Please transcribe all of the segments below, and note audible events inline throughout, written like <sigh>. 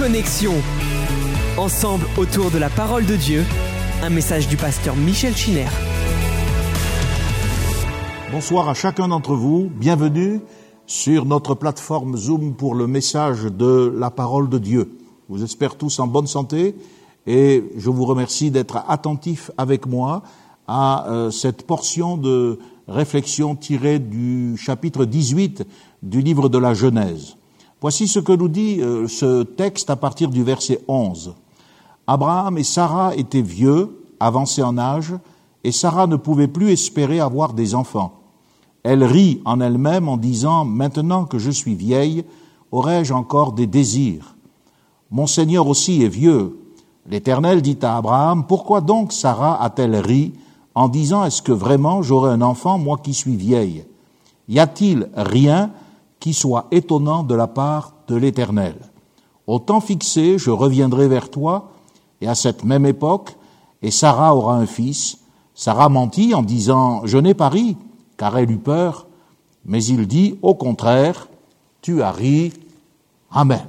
Connexion. Ensemble autour de la parole de Dieu, un message du pasteur Michel Chiner. Bonsoir à chacun d'entre vous, bienvenue sur notre plateforme Zoom pour le message de la parole de Dieu. Vous espère tous en bonne santé et je vous remercie d'être attentifs avec moi à euh, cette portion de réflexion tirée du chapitre 18 du livre de la Genèse. Voici ce que nous dit euh, ce texte à partir du verset 11. Abraham et Sarah étaient vieux, avancés en âge, et Sarah ne pouvait plus espérer avoir des enfants. Elle rit en elle-même en disant, Maintenant que je suis vieille, aurais-je encore des désirs Mon Seigneur aussi est vieux. L'Éternel dit à Abraham, Pourquoi donc Sarah a-t-elle ri en disant, Est-ce que vraiment j'aurai un enfant, moi qui suis vieille? Y a-t-il rien qui soit étonnant de la part de l'Éternel Au temps fixé, je reviendrai vers toi, et à cette même époque, et Sarah aura un fils. Sarah mentit en disant, Je n'ai pas ri, car elle eut peur, mais il dit, au contraire, tu as ri. Amen.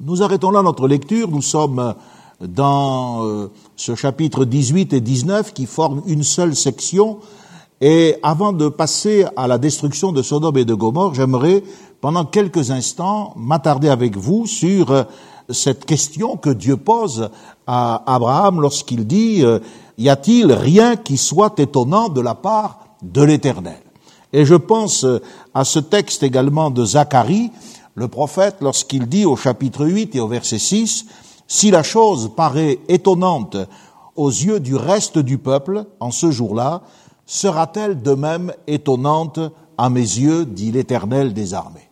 Nous arrêtons là notre lecture, nous sommes dans euh, ce chapitre 18 et 19 qui forment une seule section, et avant de passer à la destruction de Sodome et de Gomorre, j'aimerais pendant quelques instants m'attarder avec vous sur euh, cette question que Dieu pose à Abraham lorsqu'il dit euh, Y a-t-il rien qui soit étonnant de la part de l'Éternel? Et je pense euh, à ce texte également de Zacharie, le prophète, lorsqu'il dit au chapitre 8 et au verset 6 Si la chose paraît étonnante aux yeux du reste du peuple en ce jour-là, sera-t-elle de même étonnante à mes yeux, dit l'Éternel des armées.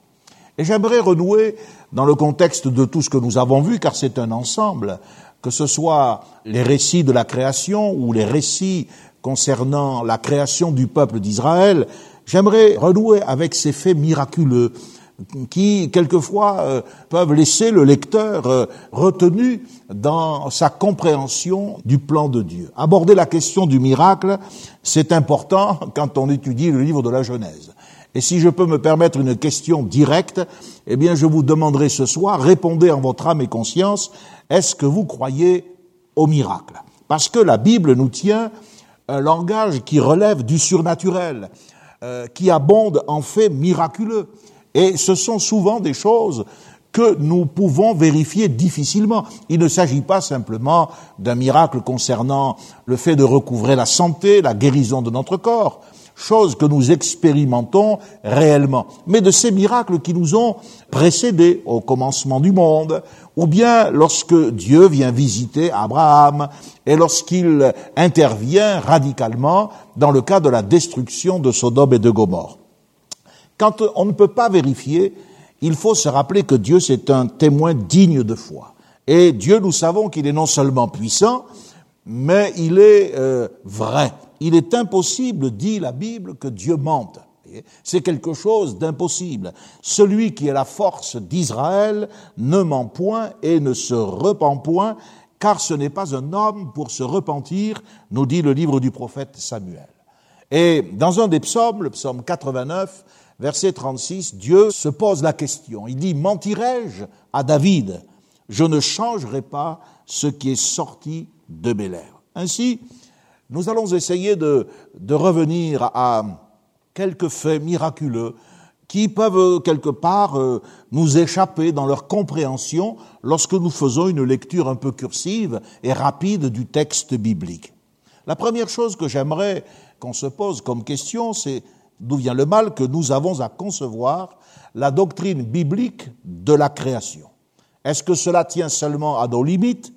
Et j'aimerais renouer dans le contexte de tout ce que nous avons vu, car c'est un ensemble, que ce soit les récits de la création ou les récits concernant la création du peuple d'Israël, j'aimerais renouer avec ces faits miraculeux qui, quelquefois, euh, peuvent laisser le lecteur euh, retenu dans sa compréhension du plan de Dieu. Aborder la question du miracle, c'est important quand on étudie le livre de la Genèse. Et si je peux me permettre une question directe, eh bien, je vous demanderai ce soir, répondez en votre âme et conscience, est-ce que vous croyez au miracle? Parce que la Bible nous tient un langage qui relève du surnaturel, euh, qui abonde en faits miraculeux. Et ce sont souvent des choses que nous pouvons vérifier difficilement. Il ne s'agit pas simplement d'un miracle concernant le fait de recouvrer la santé, la guérison de notre corps, chose que nous expérimentons réellement, mais de ces miracles qui nous ont précédés au commencement du monde, ou bien lorsque Dieu vient visiter Abraham et lorsqu'il intervient radicalement dans le cas de la destruction de Sodome et de Gomorre. Quand on ne peut pas vérifier, il faut se rappeler que Dieu, c'est un témoin digne de foi. Et Dieu, nous savons qu'il est non seulement puissant, mais il est euh, vrai. Il est impossible, dit la Bible, que Dieu mente. C'est quelque chose d'impossible. Celui qui est la force d'Israël ne ment point et ne se repent point, car ce n'est pas un homme pour se repentir, nous dit le livre du prophète Samuel. Et dans un des psaumes, le psaume 89, verset 36, Dieu se pose la question. Il dit, mentirai-je à David? Je ne changerai pas ce qui est sorti de mes lèvres. Ainsi, nous allons essayer de, de revenir à quelques faits miraculeux qui peuvent quelque part euh, nous échapper dans leur compréhension lorsque nous faisons une lecture un peu cursive et rapide du texte biblique. La première chose que j'aimerais qu'on se pose comme question, c'est d'où vient le mal que nous avons à concevoir la doctrine biblique de la création. Est-ce que cela tient seulement à nos limites,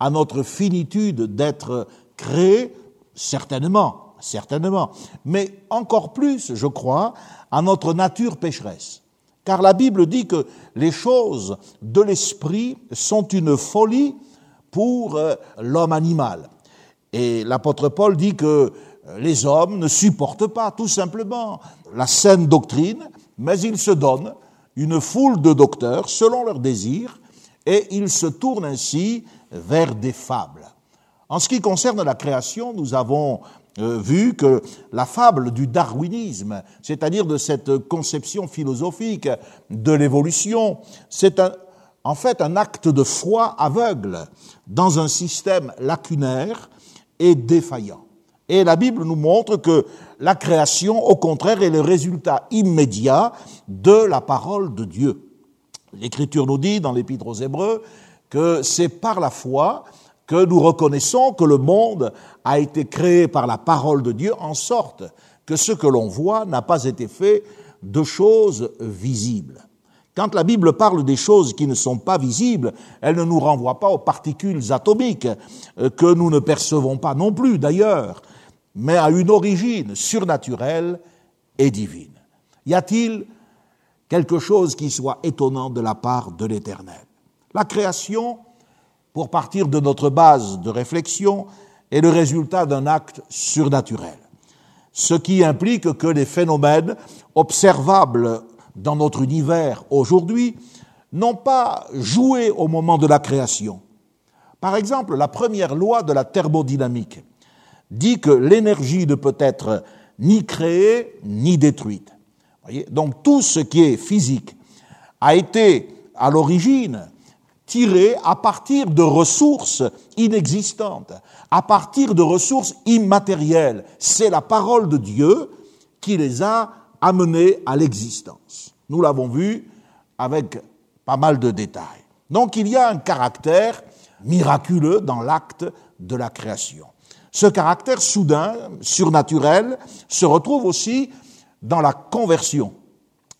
à notre finitude d'être créé Certainement, certainement. Mais encore plus, je crois, à notre nature pécheresse. Car la Bible dit que les choses de l'esprit sont une folie pour euh, l'homme animal. Et l'apôtre Paul dit que les hommes ne supportent pas tout simplement la saine doctrine, mais ils se donnent une foule de docteurs selon leurs désirs et ils se tournent ainsi vers des fables. En ce qui concerne la création, nous avons euh, vu que la fable du darwinisme, c'est-à-dire de cette conception philosophique de l'évolution, c'est en fait un acte de foi aveugle dans un système lacunaire et défaillant. Et la Bible nous montre que la création, au contraire, est le résultat immédiat de la parole de Dieu. L'Écriture nous dit dans l'Épître aux Hébreux que c'est par la foi que nous reconnaissons que le monde a été créé par la parole de Dieu en sorte que ce que l'on voit n'a pas été fait de choses visibles. Quand la Bible parle des choses qui ne sont pas visibles, elle ne nous renvoie pas aux particules atomiques euh, que nous ne percevons pas non plus d'ailleurs, mais à une origine surnaturelle et divine. Y a-t-il quelque chose qui soit étonnant de la part de l'Éternel? La création, pour partir de notre base de réflexion, est le résultat d'un acte surnaturel, ce qui implique que les phénomènes observables dans notre univers aujourd'hui n'ont pas joué au moment de la création. Par exemple, la première loi de la thermodynamique dit que l'énergie ne peut être ni créée ni détruite. Donc tout ce qui est physique a été à l'origine tiré à partir de ressources inexistantes, à partir de ressources immatérielles. C'est la parole de Dieu qui les a amenés à l'existence. Nous l'avons vu avec pas mal de détails. Donc il y a un caractère miraculeux dans l'acte de la création. Ce caractère soudain, surnaturel, se retrouve aussi dans la conversion.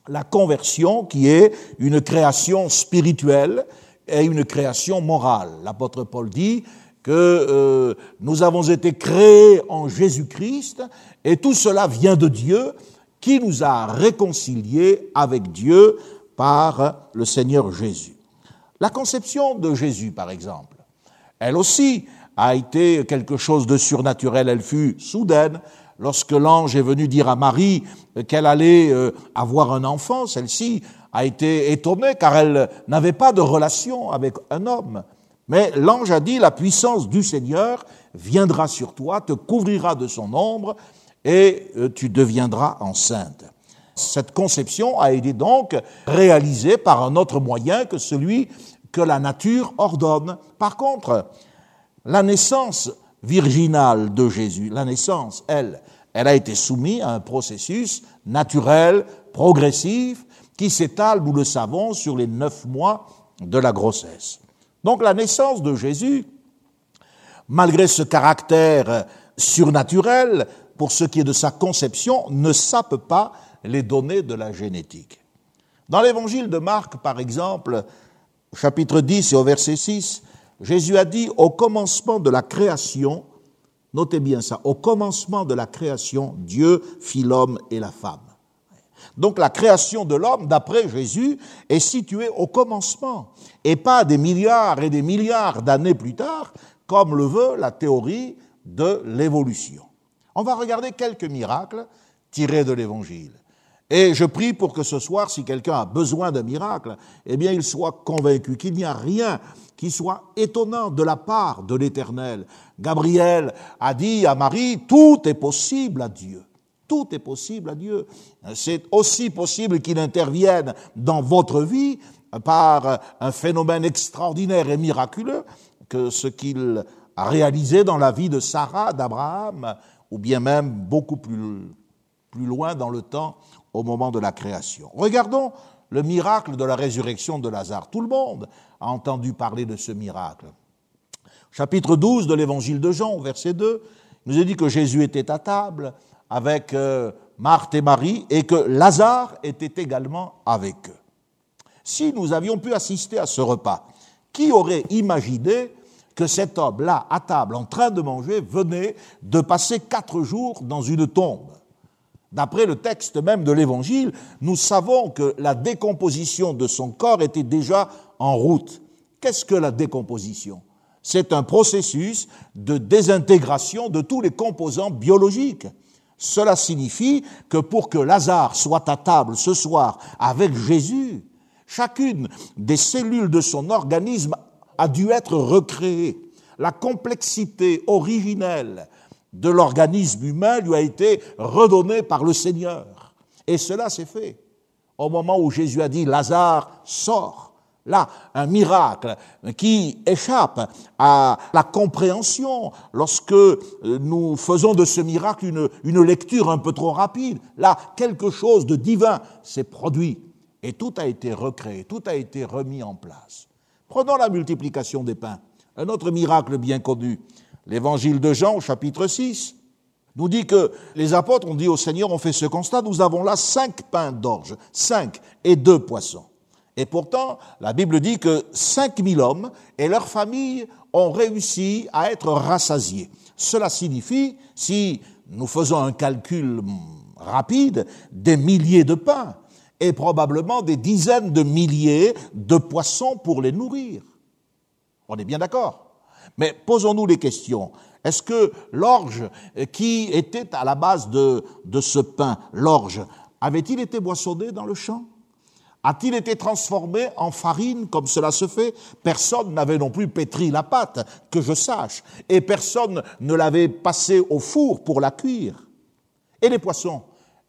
La conversion qui est une création spirituelle et une création morale. L'apôtre Paul dit que euh, nous avons été créés en Jésus-Christ et tout cela vient de Dieu qui nous a réconciliés avec Dieu par le Seigneur Jésus. La conception de Jésus, par exemple, elle aussi a été quelque chose de surnaturel. Elle fut soudaine. Lorsque l'ange est venu dire à Marie qu'elle allait euh, avoir un enfant, celle-ci a été étonnée car elle n'avait pas de relation avec un homme. Mais l'ange a dit, la puissance du Seigneur viendra sur toi, te couvrira de son ombre et euh, tu deviendras enceinte. Cette conception a été donc réalisée par un autre moyen que celui que la nature ordonne. Par contre, la naissance virginale de Jésus, la naissance, elle, elle a été soumise à un processus naturel, progressif, qui s'étale, nous le savons, sur les neuf mois de la grossesse. Donc la naissance de Jésus, malgré ce caractère surnaturel, pour ce qui est de sa conception, ne sape pas les données de la génétique. Dans l'évangile de Marc, par exemple, chapitre 10 et au verset 6, Jésus a dit au commencement de la création, notez bien ça, au commencement de la création, Dieu fit l'homme et la femme. Donc la création de l'homme, d'après Jésus, est située au commencement et pas des milliards et des milliards d'années plus tard, comme le veut la théorie de l'évolution. On va regarder quelques miracles tirés de l'Évangile. Et je prie pour que ce soir, si quelqu'un a besoin d'un miracle, eh bien, il soit convaincu qu'il n'y a rien qui soit étonnant de la part de l'Éternel. Gabriel a dit à Marie, tout est possible à Dieu. Tout est possible à Dieu. C'est aussi possible qu'il intervienne dans votre vie par un phénomène extraordinaire et miraculeux que ce qu'il a réalisé dans la vie de Sarah, d'Abraham, ou bien même beaucoup plus, plus loin dans le temps au moment de la création. Regardons le miracle de la résurrection de Lazare. Tout le monde a entendu parler de ce miracle. Chapitre 12 de l'évangile de Jean, verset 2, il nous est dit que Jésus était à table avec euh, Marthe et Marie et que Lazare était également avec eux. Si nous avions pu assister à ce repas, qui aurait imaginé que cet homme-là, à table, en train de manger, venait de passer quatre jours dans une tombe? D'après le texte même de l'Évangile, nous savons que la décomposition de son corps était déjà en route. Qu'est-ce que la décomposition? C'est un processus de désintégration de tous les composants biologiques. Cela signifie que pour que Lazare soit à table ce soir avec Jésus, chacune des cellules de son organisme a dû être recréée. La complexité originelle de l'organisme humain lui a été redonné par le Seigneur. Et cela s'est fait. Au moment où Jésus a dit Lazare, sort, Là, un miracle qui échappe à la compréhension lorsque nous faisons de ce miracle une, une lecture un peu trop rapide. Là, quelque chose de divin s'est produit et tout a été recréé, tout a été remis en place. Prenons la multiplication des pains, un autre miracle bien connu. L'évangile de Jean, au chapitre 6, nous dit que les apôtres ont dit au Seigneur, on fait ce constat, nous avons là cinq pains d'orge, cinq et deux poissons. Et pourtant, la Bible dit que 5000 hommes et leurs familles ont réussi à être rassasiés. Cela signifie, si nous faisons un calcul rapide, des milliers de pains et probablement des dizaines de milliers de poissons pour les nourrir. On est bien d'accord? Mais posons-nous les questions. Est-ce que l'orge qui était à la base de, de ce pain, l'orge, avait-il été boissonné dans le champ? A-t-il été transformé en farine comme cela se fait? Personne n'avait non plus pétri la pâte, que je sache, et personne ne l'avait passé au four pour la cuire. Et les poissons?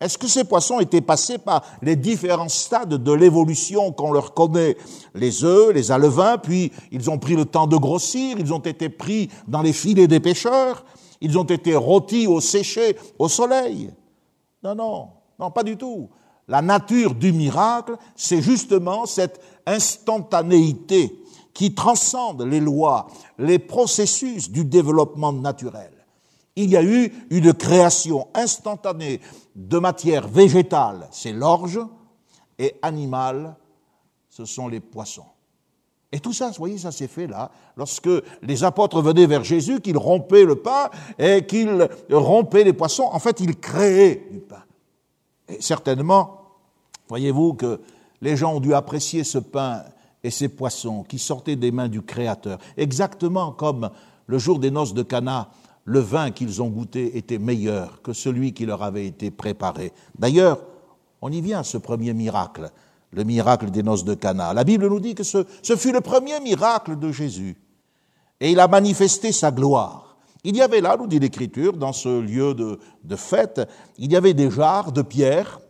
Est-ce que ces poissons étaient passés par les différents stades de l'évolution qu'on leur connaît? Les œufs, les alevins, puis ils ont pris le temps de grossir, ils ont été pris dans les filets des pêcheurs, ils ont été rôtis ou séchés au soleil Non, non, non, pas du tout. La nature du miracle, c'est justement cette instantanéité qui transcende les lois, les processus du développement naturel. Il y a eu une création instantanée de matière végétale, c'est l'orge, et animale, ce sont les poissons. Et tout ça, vous voyez, ça s'est fait là, lorsque les apôtres venaient vers Jésus, qu'ils rompaient le pain et qu'ils rompaient les poissons. En fait, ils créaient du pain. Et certainement, voyez-vous que les gens ont dû apprécier ce pain et ces poissons qui sortaient des mains du Créateur, exactement comme le jour des noces de Cana, le vin qu'ils ont goûté était meilleur que celui qui leur avait été préparé. D'ailleurs, on y vient ce premier miracle, le miracle des noces de Cana. La Bible nous dit que ce, ce fut le premier miracle de Jésus, et il a manifesté sa gloire. Il y avait là, nous dit l'Écriture, dans ce lieu de, fête, il y avait des jarres de pierre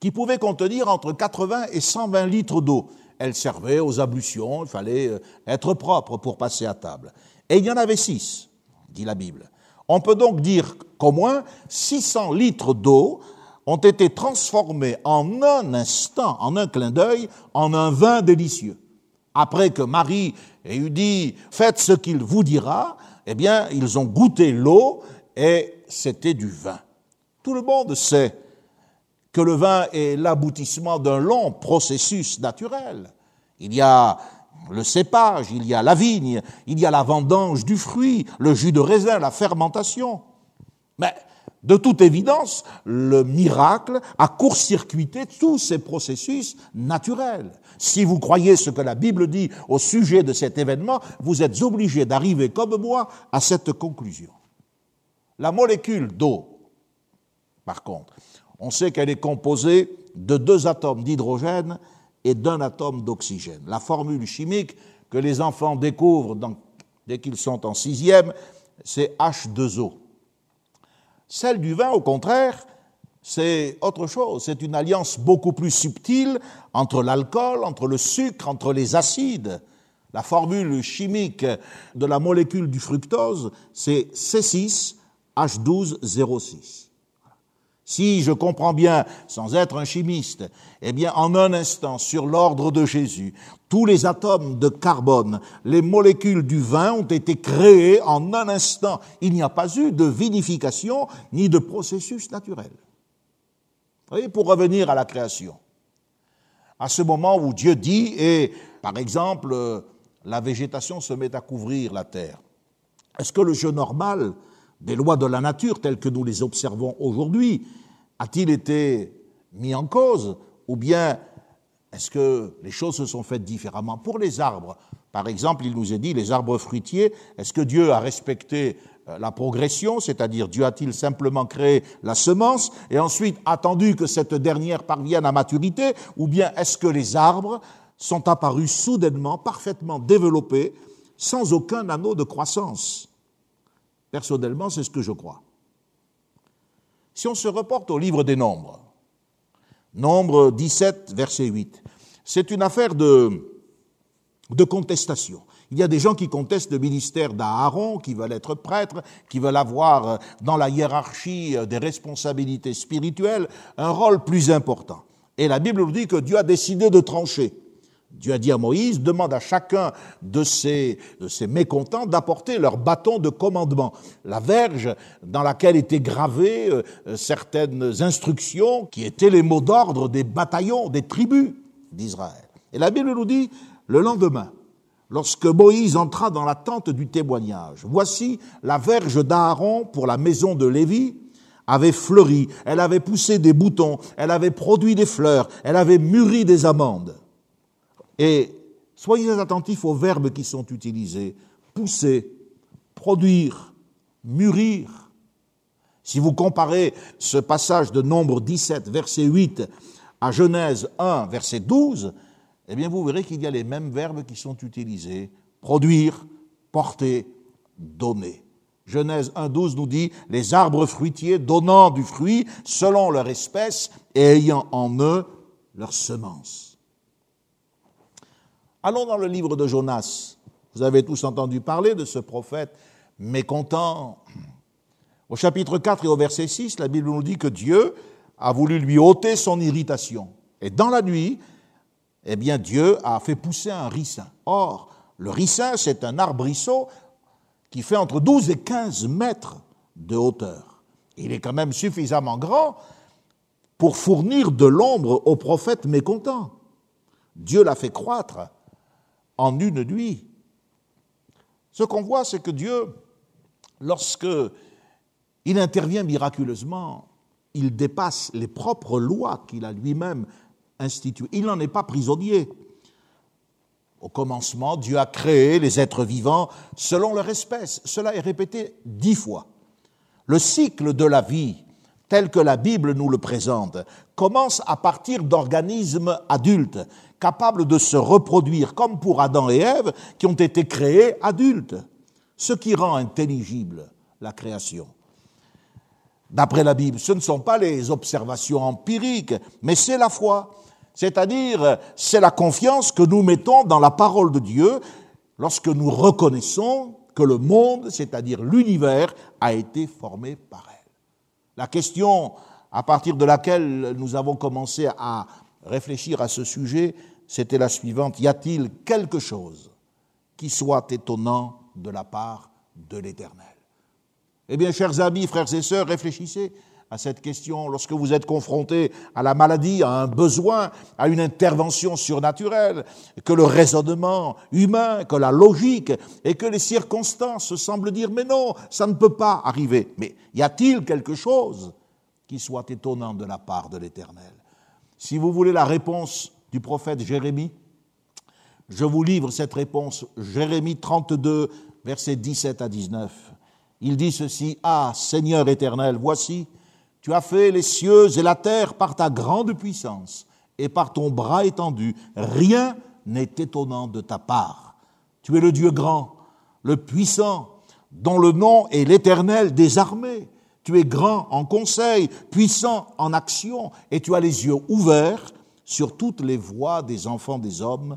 qui pouvaient contenir entre 80 et 120 litres d'eau. Elles servaient aux ablutions, il fallait euh, être propre pour passer à table. Et il y en avait six, dit la Bible. On peut donc dire qu'au moins 600 litres d'eau ont été transformés en un instant, en un clin d'œil, en un vin délicieux. Après que Marie ait eu dit, faites ce qu'il vous dira, eh bien, ils ont goûté l'eau et c'était du vin. Tout le monde sait que le vin est l'aboutissement d'un long processus naturel. Il y a le cépage, il y a la vigne, il y a la vendange du fruit, le jus de raisin, la fermentation. Mais de toute évidence, le miracle a court-circuité tous ces processus naturels. Si vous croyez ce que la Bible dit au sujet de cet événement, vous êtes obligé d'arriver comme moi à cette conclusion. La molécule d'eau, par contre, on sait qu'elle est composée de deux atomes d'hydrogène et d'un atome d'oxygène. La formule chimique que les enfants découvrent dès qu'ils sont en sixième, c'est H2O. Celle du vin, au contraire, c'est autre chose. C'est une alliance beaucoup plus subtile entre l'alcool, entre le sucre, entre les acides. La formule chimique de la molécule du fructose, c'est C6H12O6. Si je comprends bien, sans être un chimiste, eh bien, en un instant, sur l'ordre de Jésus, tous les atomes de carbone, les molécules du vin ont été créés en un instant. Il n'y a pas eu de vinification ni de processus naturel. Voyez, pour revenir à la création. À ce moment où Dieu dit, et par exemple, la végétation se met à couvrir la terre. Est-ce que le jeu normal des lois de la nature telles que nous les observons aujourd'hui a-t-il été mis en cause ou bien est-ce que les choses se sont faites différemment Pour les arbres, par exemple, il nous est dit, les arbres fruitiers, est-ce que Dieu a respecté euh, la progression, c'est-à-dire Dieu a-t-il simplement créé la semence et ensuite attendu que cette dernière parvienne à maturité, ou bien est-ce que les arbres sont apparus soudainement, parfaitement développés, sans aucun anneau de croissance? Personnellement, c'est ce que je crois. Si on se reporte au livre des Nombres, Nombre 17, verset 8, c'est une affaire de, de contestation. Il y a des gens qui contestent le ministère d'Aaron, qui veulent être prêtres, qui veulent avoir euh, dans la hiérarchie euh, des responsabilités spirituelles un rôle plus important. Et la Bible nous dit que Dieu a décidé de trancher. Dieu a dit à Moïse, demande à chacun de ces, mécontents d'apporter leur bâton de commandement, la verge dans laquelle étaient gravées euh, certaines instructions qui étaient les mots d'ordre des bataillons, des tribus d'Israël. Et la Bible nous dit, le lendemain, lorsque Moïse entra dans la tente du témoignage. Voici la verge d'Aaron pour la maison de Lévi avait fleuri, elle avait poussé des boutons, elle avait produit des fleurs, elle avait mûri des amandes. Et soyez attentifs aux verbes qui sont utilisés. Pousser, produire, mûrir. Si vous comparez ce passage de Nombre 17, verset 8, à Genèse 1, verset 12, eh bien vous verrez qu'il y a les mêmes verbes qui sont utilisés. Produire, porter, donner. Genèse 1.12 nous dit les arbres fruitiers donnant du fruit selon leur espèce et ayant en eux leur semence. Allons dans le livre de Jonas. Vous avez tous entendu parler de ce prophète mécontent. Au chapitre 4 et au verset 6, la Bible nous dit que Dieu a voulu lui ôter son irritation. Et dans la nuit, eh bien, Dieu a fait pousser un ricin. Or, le ricin, c'est un arbrisseau qui fait entre 12 et 15 mètres de hauteur. Il est quand même suffisamment grand pour fournir de l'ombre au prophète mécontent. Dieu l'a fait croître en une nuit. Ce qu'on voit, c'est que Dieu, lorsque il intervient miraculeusement, il dépasse les propres lois qu'il a lui-même instituées. Il n'en est pas prisonnier. Au commencement, Dieu a créé les êtres vivants selon leur espèce. Cela est répété dix fois. Le cycle de la vie, tel que la Bible nous le présente, commence à partir d'organismes adultes, capables de se reproduire, comme pour Adam et Ève, qui ont été créés adultes, ce qui rend intelligible la création. D'après la Bible, ce ne sont pas les observations empiriques, mais c'est la foi. C'est-à-dire, c'est la confiance que nous mettons dans la parole de Dieu lorsque nous reconnaissons que le monde, c'est-à-dire l'univers, a été formé par elle. La question à partir de laquelle nous avons commencé à réfléchir à ce sujet, c'était la suivante. Y a-t-il quelque chose qui soit étonnant de la part de l'Éternel? Eh bien, chers amis, frères et sœurs, réfléchissez à cette question lorsque vous êtes confronté à la maladie, à un besoin, à une intervention surnaturelle, que le raisonnement humain, que la logique et que les circonstances semblent dire mais non, ça ne peut pas arriver. Mais y a-t-il quelque chose qui soit étonnant de la part de l'Éternel? Si vous voulez la réponse du prophète Jérémie, je vous livre cette réponse, Jérémie 32, versets 17 à 19. Il dit ceci, Ah Seigneur éternel, voici, tu as fait les cieux et la terre par ta grande puissance et par ton bras étendu. Rien n'est étonnant de ta part. Tu es le Dieu grand, le puissant, dont le nom est l'éternel des armées. Tu es grand en conseil, puissant en action, et tu as les yeux ouverts sur toutes les voies des enfants des hommes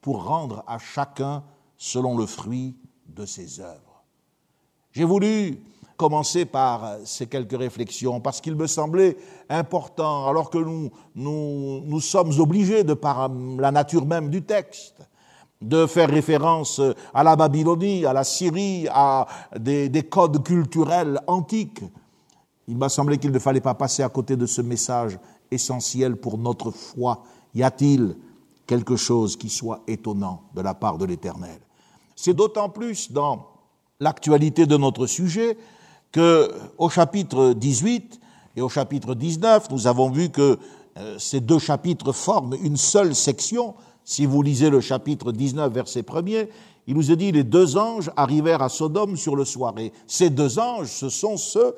pour rendre à chacun selon le fruit de ses œuvres. J'ai voulu commencer par ces quelques réflexions, parce qu'il me semblait important, alors que nous, nous, nous sommes obligés, de par la nature même du texte, de faire référence à la Babylonie, à la Syrie, à des, des codes culturels antiques. Il m'a semblé qu'il ne fallait pas passer à côté de ce message essentiel pour notre foi. Y a-t-il quelque chose qui soit étonnant de la part de l'Éternel? C'est d'autant plus dans l'actualité de notre sujet que au chapitre 18 et au chapitre 19, nous avons vu que euh, ces deux chapitres forment une seule section. Si vous lisez le chapitre 19, verset 1er, il nous est dit les deux anges arrivèrent à Sodome sur le soirée. Ces deux anges, ce sont ceux,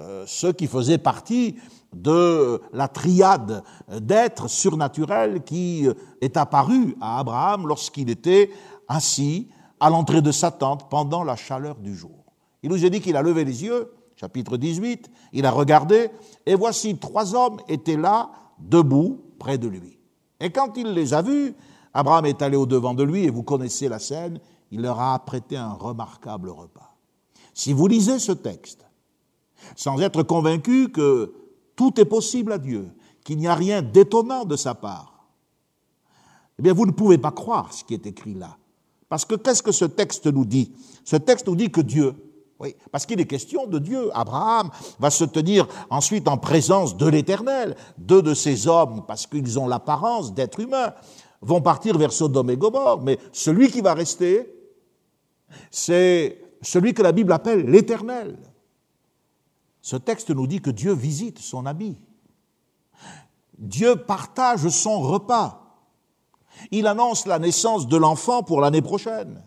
euh, ceux qui faisaient partie de la triade d'êtres surnaturels qui euh, est apparu à Abraham lorsqu'il était assis à l'entrée de sa tente pendant la chaleur du jour. Il nous a dit qu'il a levé les yeux, chapitre 18, il a regardé, et voici trois hommes étaient là, debout, près de lui. Et quand il les a vus, Abraham est allé au-devant de lui, et vous connaissez la scène, il leur a apprêté un remarquable repas. Si vous lisez ce texte, sans être convaincu que tout est possible à Dieu, qu'il n'y a rien d'étonnant de sa part, eh bien vous ne pouvez pas croire ce qui est écrit là. Parce que qu'est-ce que ce texte nous dit? Ce texte nous dit que Dieu, parce qu'il est question de Dieu. Abraham va se tenir ensuite en présence de l'Éternel. Deux de ces hommes, parce qu'ils ont l'apparence d'être humains, vont partir vers Sodome et Gomorre, mais celui qui va rester, c'est celui que la Bible appelle l'Éternel. Ce texte nous dit que Dieu visite son ami. Dieu partage son repas. Il annonce la naissance de l'enfant pour l'année prochaine.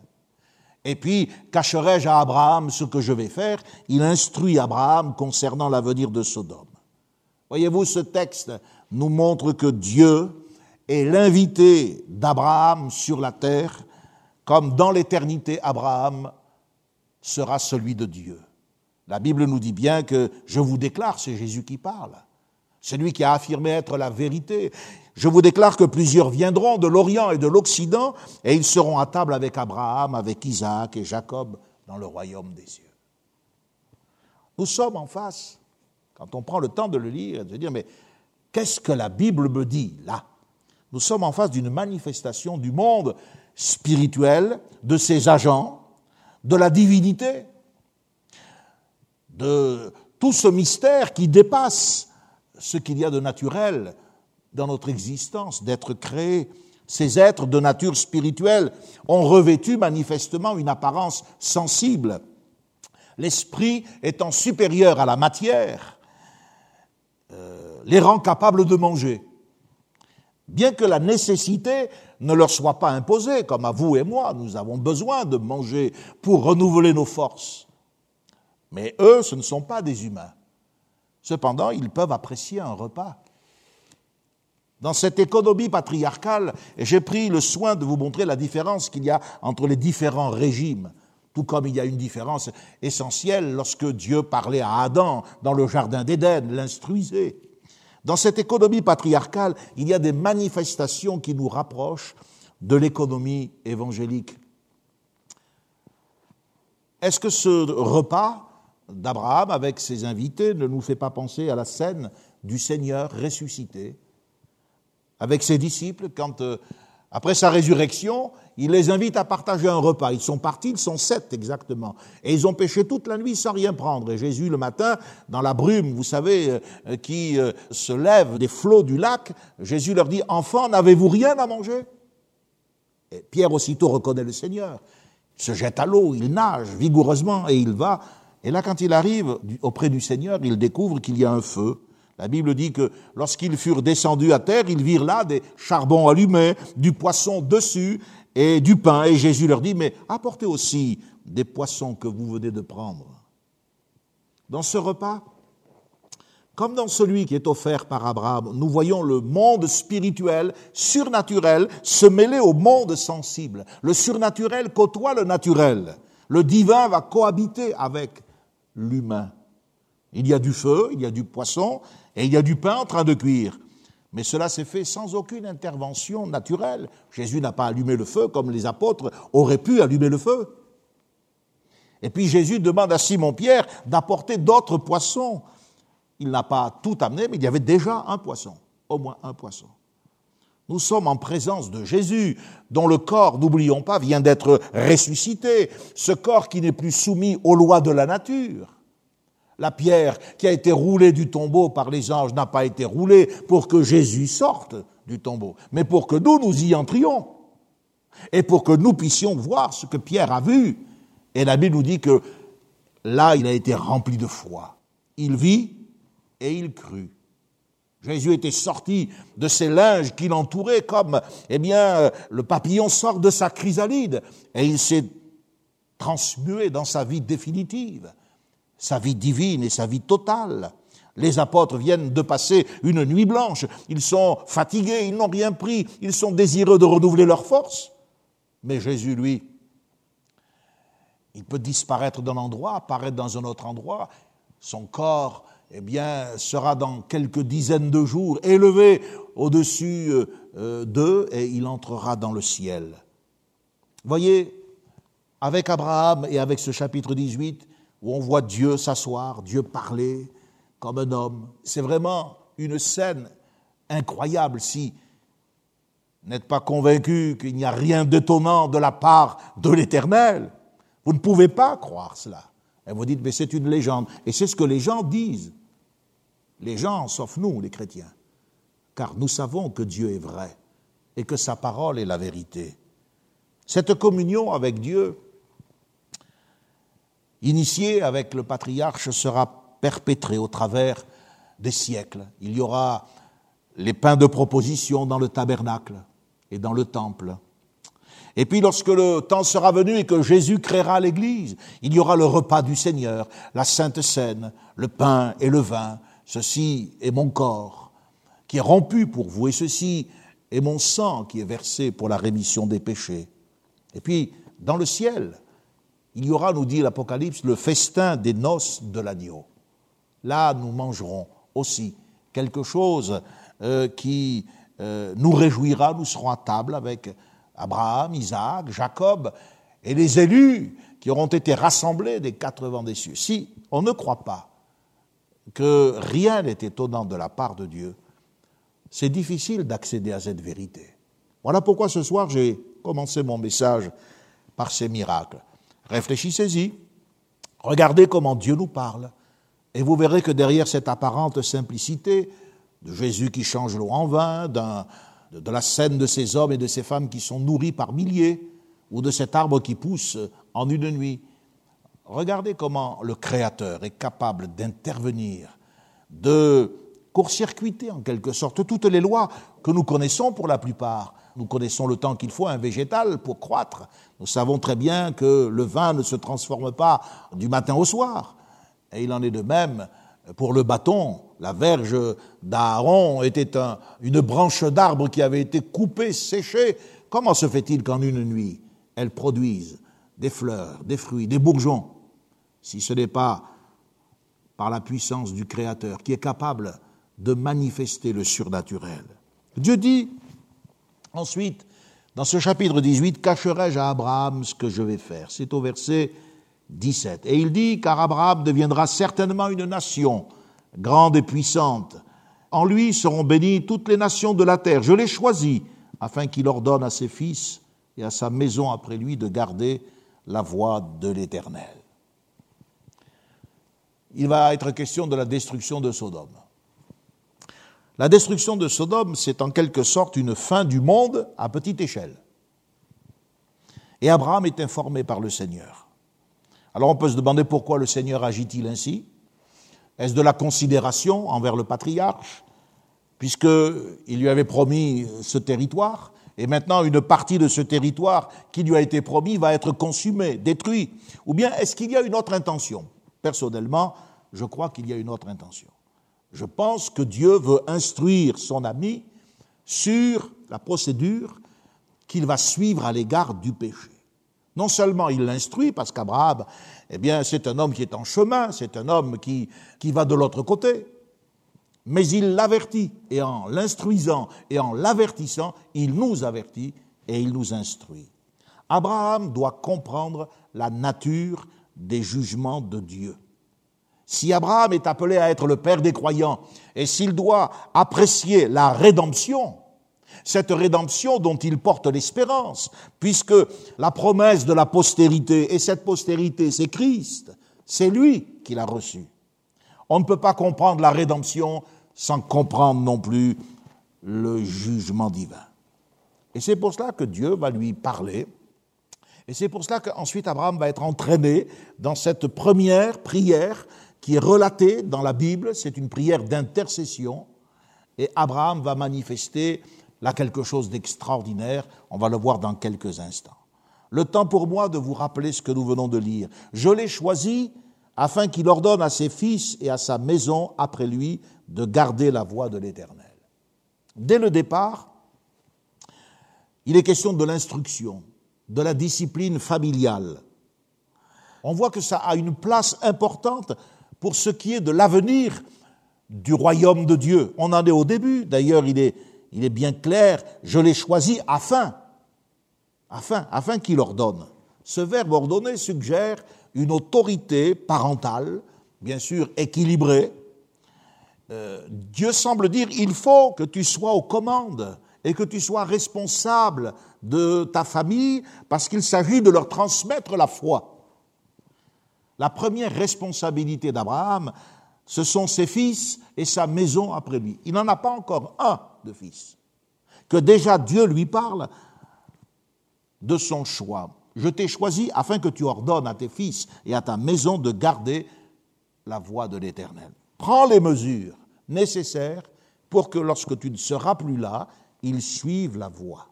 Et puis, cacherai-je à Abraham ce que je vais faire? Il instruit Abraham concernant l'avenir de Sodome. Voyez-vous, ce texte nous montre que Dieu est l'invité d'Abraham sur la terre, comme dans l'éternité, Abraham sera celui de Dieu. La Bible nous dit bien que je vous déclare, c'est Jésus qui parle, celui qui a affirmé être la vérité. Je vous déclare que plusieurs viendront de l'Orient et de l'Occident, et ils seront à table avec Abraham, avec Isaac et Jacob dans le royaume des cieux. Nous sommes en face, quand on prend le temps de le lire, de dire, mais qu'est-ce que la Bible me dit là? Nous sommes en face d'une manifestation du monde spirituel, de ses agents, de la divinité, de tout ce mystère qui dépasse ce qu'il y a de naturel dans notre existence, d'être créé. Ces êtres de nature spirituelle ont revêtu manifestement une apparence sensible. L'esprit étant supérieur à la matière, euh, les rend capables de manger. Bien que la nécessité ne leur soit pas imposée, comme à vous et moi, nous avons besoin de manger pour renouveler nos forces. Mais eux, ce ne sont pas des humains. Cependant, ils peuvent apprécier un repas. Dans cette économie patriarcale, j'ai pris le soin de vous montrer la différence qu'il y a entre les différents régimes, tout comme il y a une différence essentielle lorsque Dieu parlait à Adam dans le Jardin d'Éden, l'instruisait. Dans cette économie patriarcale, il y a des manifestations qui nous rapprochent de l'économie évangélique. Est-ce que ce repas d'Abraham avec ses invités ne nous fait pas penser à la scène du Seigneur ressuscité avec ses disciples quand, euh, après sa résurrection, il les invite à partager un repas. Ils sont partis, ils sont sept exactement. Et ils ont pêché toute la nuit sans rien prendre. Et Jésus, le matin, dans la brume, vous savez, euh, qui euh, se lève des flots du lac, Jésus leur dit, Enfants, n'avez-vous rien à manger? Et Pierre aussitôt reconnaît le Seigneur. Il se jette à l'eau, il nage vigoureusement et il va et là, quand il arrive auprès du Seigneur, il découvre qu'il y a un feu. La Bible dit que lorsqu'ils furent descendus à terre, ils virent là des charbons allumés, du poisson dessus et du pain. Et Jésus leur dit, mais apportez aussi des poissons que vous venez de prendre. Dans ce repas, comme dans celui qui est offert par Abraham, nous voyons le monde spirituel, surnaturel, se mêler au monde sensible. Le surnaturel côtoie le naturel. Le divin va cohabiter avec l'humain. Il y a du feu, il y a du poisson, et il y a du pain en train de cuire. Mais cela s'est fait sans aucune intervention naturelle. Jésus n'a pas allumé le feu comme les apôtres auraient pu allumer le feu. Et puis Jésus demande à Simon-Pierre d'apporter d'autres poissons. Il n'a pas tout amené, mais il y avait déjà un poisson, au moins un poisson. Nous sommes en présence de Jésus, dont le corps, n'oublions pas, vient d'être ressuscité, ce corps qui n'est plus soumis aux lois de la nature. La pierre qui a été roulée du tombeau par les anges n'a pas été roulée pour que Jésus sorte du tombeau, mais pour que nous, nous y entrions. Et pour que nous puissions voir ce que Pierre a vu. Et la Bible nous dit que là, il a été rempli de foi. Il vit et il crut. Jésus était sorti de ses linges qui l'entouraient comme, eh bien, le papillon sort de sa chrysalide et il s'est transmué dans sa vie définitive, sa vie divine et sa vie totale. Les apôtres viennent de passer une nuit blanche, ils sont fatigués, ils n'ont rien pris, ils sont désireux de renouveler leurs forces. Mais Jésus, lui, il peut disparaître d'un endroit, apparaître dans un autre endroit, son corps eh bien, sera dans quelques dizaines de jours élevé au-dessus euh, euh, d'eux et il entrera dans le ciel. Voyez, avec Abraham et avec ce chapitre 18, où on voit Dieu s'asseoir, Dieu parler comme un homme, c'est vraiment une scène incroyable si n'êtes pas convaincu qu'il n'y a rien d'étonnant de la part de l'Éternel. Vous ne pouvez pas croire cela. Et vous dites, mais c'est une légende. Et c'est ce que les gens disent. Les gens, sauf nous, les chrétiens. Car nous savons que Dieu est vrai et que sa parole est la vérité. Cette communion avec Dieu, initiée avec le patriarche, sera perpétrée au travers des siècles. Il y aura les pains de proposition dans le tabernacle et dans le temple. Et puis lorsque le temps sera venu et que Jésus créera l'Église, il y aura le repas du Seigneur, la Sainte Seine, le pain et le vin. Ceci est mon corps qui est rompu pour vous et ceci est mon sang qui est versé pour la rémission des péchés. Et puis, dans le ciel, il y aura, nous dit l'Apocalypse, le festin des noces de l'agneau. Là, nous mangerons aussi quelque chose euh, qui euh, nous réjouira, nous serons à table avec Abraham, Isaac, Jacob et les élus qui auront été rassemblés des quatre vents des cieux. Si on ne croit pas que rien n'est étonnant de la part de Dieu, c'est difficile d'accéder à cette vérité. Voilà pourquoi ce soir j'ai commencé mon message par ces miracles. Réfléchissez-y, regardez comment Dieu nous parle, et vous verrez que derrière cette apparente simplicité, de Jésus qui change l'eau en vin, de la scène de ces hommes et de ces femmes qui sont nourris par milliers, ou de cet arbre qui pousse en une nuit. Regardez comment le Créateur est capable d'intervenir, de court-circuiter en quelque sorte toutes les lois que nous connaissons pour la plupart. Nous connaissons le temps qu'il faut un végétal pour croître. Nous savons très bien que le vin ne se transforme pas du matin au soir. Et il en est de même pour le bâton, la verge d'Aaron était une branche d'arbre qui avait été coupée, séchée. Comment se fait-il qu'en une nuit, elle produise des fleurs, des fruits, des bourgeons, si ce n'est pas par la puissance du Créateur qui est capable de manifester le surnaturel? Dieu dit ensuite, dans ce chapitre 18, cacherai-je à Abraham ce que je vais faire? C'est au verset 17. Et il dit, car Abraham deviendra certainement une nation grande et puissante. En lui seront bénies toutes les nations de la terre. Je l'ai choisi afin qu'il ordonne à ses fils et à sa maison après lui de garder la voie de l'Éternel. Il va être question de la destruction de Sodome. La destruction de Sodome, c'est en quelque sorte une fin du monde à petite échelle. Et Abraham est informé par le Seigneur. Alors on peut se demander pourquoi le Seigneur agit-il ainsi Est-ce de la considération envers le patriarche, puisqu'il lui avait promis ce territoire, et maintenant une partie de ce territoire qui lui a été promis va être consumée, détruit Ou bien est-ce qu'il y a une autre intention? Personnellement, je crois qu'il y a une autre intention. Je pense que Dieu veut instruire son ami sur la procédure qu'il va suivre à l'égard du péché. Non seulement il l'instruit, parce qu'Abraham, eh bien, c'est un homme qui est en chemin, c'est un homme qui, qui va de l'autre côté, mais il l'avertit, et en l'instruisant et en l'avertissant, il nous avertit et il nous instruit. Abraham doit comprendre la nature des jugements de Dieu. Si Abraham est appelé à être le père des croyants, et s'il doit apprécier la rédemption, cette rédemption dont il porte l'espérance, puisque la promesse de la postérité, et cette postérité, c'est Christ, c'est lui qui l'a reçue. On ne peut pas comprendre la rédemption sans comprendre non plus le jugement divin. Et c'est pour cela que Dieu va lui parler, et c'est pour cela qu'ensuite Abraham va être entraîné dans cette première prière qui est relatée dans la Bible, c'est une prière d'intercession, et Abraham va manifester là quelque chose d'extraordinaire, on va le voir dans quelques instants. Le temps pour moi de vous rappeler ce que nous venons de lire. Je l'ai choisi afin qu'il ordonne à ses fils et à sa maison après lui de garder la voie de l'Éternel. Dès le départ, il est question de l'instruction, de la discipline familiale. On voit que ça a une place importante pour ce qui est de l'avenir du royaume de Dieu. On en est au début. D'ailleurs, il est, il est bien clair, je l'ai choisi afin, afin, afin qu'il ordonne. Ce verbe ordonner suggère une autorité parentale, bien sûr équilibrée. Euh, Dieu semble dire, il faut que tu sois aux commandes et que tu sois responsable de ta famille parce qu'il s'agit de leur transmettre la foi. La première responsabilité d'Abraham, ce sont ses fils et sa maison après lui. Il n'en a pas encore un de fils. Que déjà Dieu lui parle de son choix. Je t'ai choisi afin que tu ordonnes à tes fils et à ta maison de garder la voie de l'Éternel. Prends les mesures nécessaires pour que lorsque tu ne seras plus là, ils suivent la voie.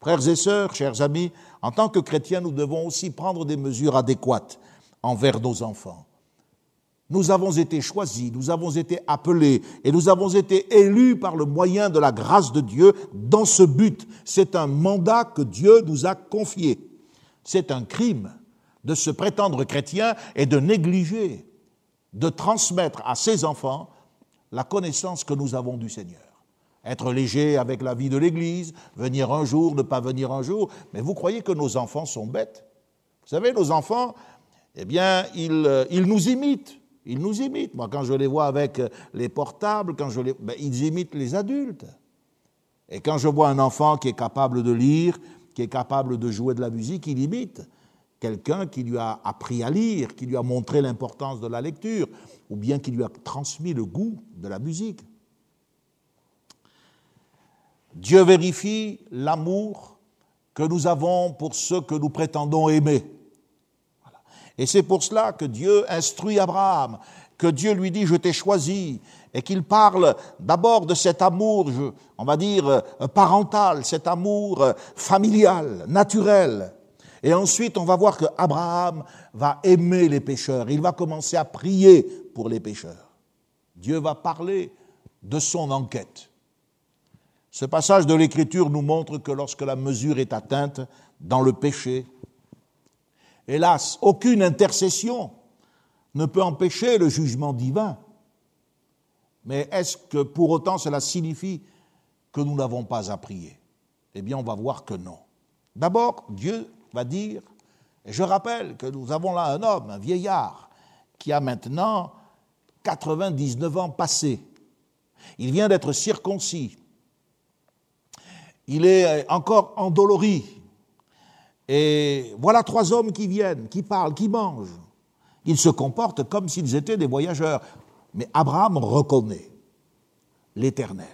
Frères et sœurs, chers amis, en tant que chrétiens, nous devons aussi prendre des mesures adéquates envers nos enfants. Nous avons été choisis, nous avons été appelés et nous avons été élus par le moyen de la grâce de Dieu dans ce but. C'est un mandat que Dieu nous a confié. C'est un crime de se prétendre chrétien et de négliger de transmettre à ses enfants la connaissance que nous avons du Seigneur. Être léger avec la vie de l'Église, venir un jour, ne pas venir un jour, mais vous croyez que nos enfants sont bêtes? Vous savez, nos enfants, eh bien, ils, euh, nous imitent. Ils nous imitent. Moi, quand je les vois avec euh, les portables, quand je les, ben, ils imitent les adultes. Et quand je vois un enfant qui est capable de lire, qui est capable de jouer de la musique, il imite quelqu'un qui lui a appris à lire, qui lui a montré l'importance de la lecture, ou bien qui lui a transmis le goût de la musique. Dieu vérifie l'amour que nous avons pour ceux que nous prétendons aimer. Et c'est pour cela que Dieu instruit Abraham, que Dieu lui dit je t'ai choisi, et qu'il parle d'abord de cet amour, on va dire, euh, parental, cet amour euh, familial, naturel. Et ensuite, on va voir que Abraham va aimer les pécheurs. Il va commencer à prier pour les pécheurs. Dieu va parler de son enquête. Ce passage de l'Écriture nous montre que lorsque la mesure est atteinte dans le péché, Hélas, aucune intercession ne peut empêcher le jugement divin. Mais est-ce que pour autant cela signifie que nous n'avons pas à prier? Eh bien, on va voir que non. D'abord, Dieu va dire, et je rappelle que nous avons là un homme, un vieillard, qui a maintenant 99 ans passés. Il vient d'être circoncis. Il est encore endolori. Et voilà trois hommes qui viennent, qui parlent, qui mangent. Ils se comportent comme s'ils étaient des voyageurs. Mais Abraham reconnaît l'Éternel.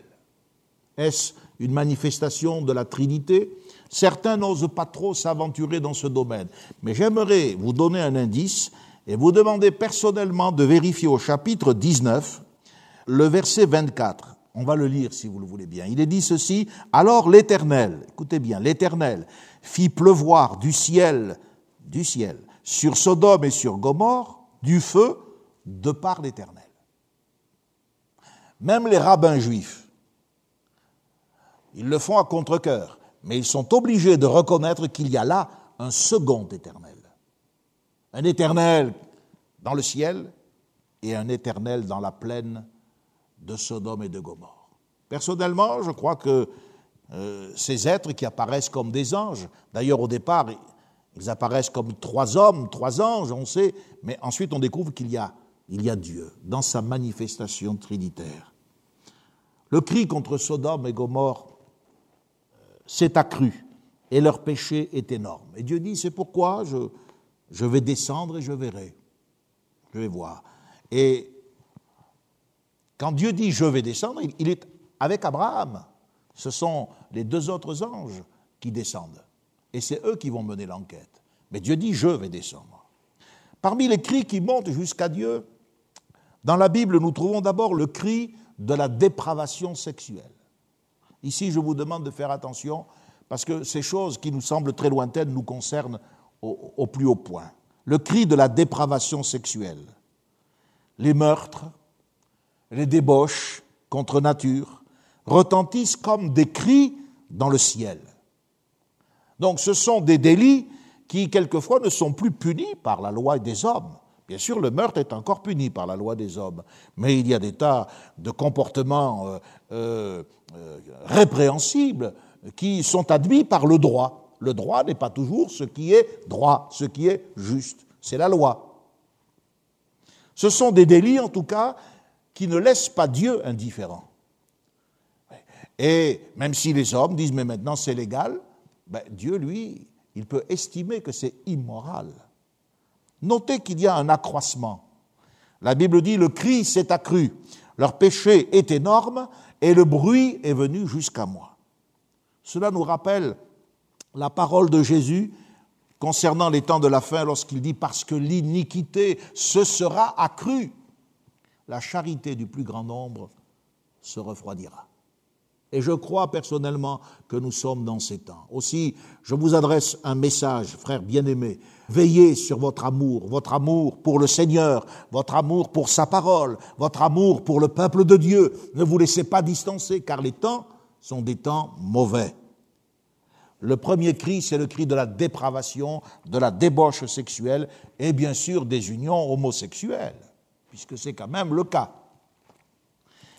Est-ce une manifestation de la Trinité? Certains n'osent pas trop s'aventurer dans ce domaine. Mais j'aimerais vous donner un indice et vous demander personnellement de vérifier au chapitre 19 le verset 24. On va le lire si vous le voulez bien. Il est dit ceci, alors l'Éternel, écoutez bien, l'Éternel fit pleuvoir du ciel, du ciel, sur Sodome et sur Gomorre, du feu de par l'Éternel. Même les rabbins juifs, ils le font à contre-coeur, mais ils sont obligés de reconnaître qu'il y a là un second éternel. Un éternel dans le ciel et un éternel dans la plaine de Sodome et de Gomorre. Personnellement, je crois que euh, ces êtres qui apparaissent comme des anges, d'ailleurs au départ, ils apparaissent comme trois hommes, trois anges, on sait, mais ensuite on découvre qu'il y a, il y a Dieu dans sa manifestation trinitaire. Le cri contre Sodome et Gomorre euh, s'est accru et leur péché est énorme. Et Dieu dit, c'est pourquoi je, je vais descendre et je verrai. Je vais voir. Et quand Dieu dit je vais descendre, il est avec Abraham. Ce sont les deux autres anges qui descendent. Et c'est eux qui vont mener l'enquête. Mais Dieu dit je vais descendre. Parmi les cris qui montent jusqu'à Dieu, dans la Bible, nous trouvons d'abord le cri de la dépravation sexuelle. Ici, je vous demande de faire attention parce que ces choses qui nous semblent très lointaines nous concernent au, au plus haut point. Le cri de la dépravation sexuelle. Les meurtres, les débauches contre nature retentissent comme des cris dans le ciel. Donc ce sont des délits qui quelquefois ne sont plus punis par la loi des hommes, Bien sûr, le meurtre est encore puni par la loi des hommes, mais il y a des tas de comportements euh, euh, euh, répréhensibles qui sont admis par le droit. Le droit n'est pas toujours ce qui est droit, ce qui est juste. C'est la loi. Ce sont des délits, en tout cas, qui ne laissent pas Dieu indifférent. Et même si les hommes disent, mais maintenant c'est légal, ben Dieu, lui, il peut estimer que c'est immoral. Notez qu'il y a un accroissement. La Bible dit, le cri s'est accru, leur péché est énorme et le bruit est venu jusqu'à moi. Cela nous rappelle la parole de Jésus concernant les temps de la fin lorsqu'il dit, parce que l'iniquité se sera accrue, la charité du plus grand nombre se refroidira. Et je crois personnellement que nous sommes dans ces temps. Aussi, je vous adresse un message, frères bien-aimés. Veillez sur votre amour, votre amour pour le Seigneur, votre amour pour sa parole, votre amour pour le peuple de Dieu. Ne vous laissez pas distancer, car les temps sont des temps mauvais. Le premier cri, c'est le cri de la dépravation, de la débauche sexuelle et bien sûr des unions homosexuelles, puisque c'est quand même le cas.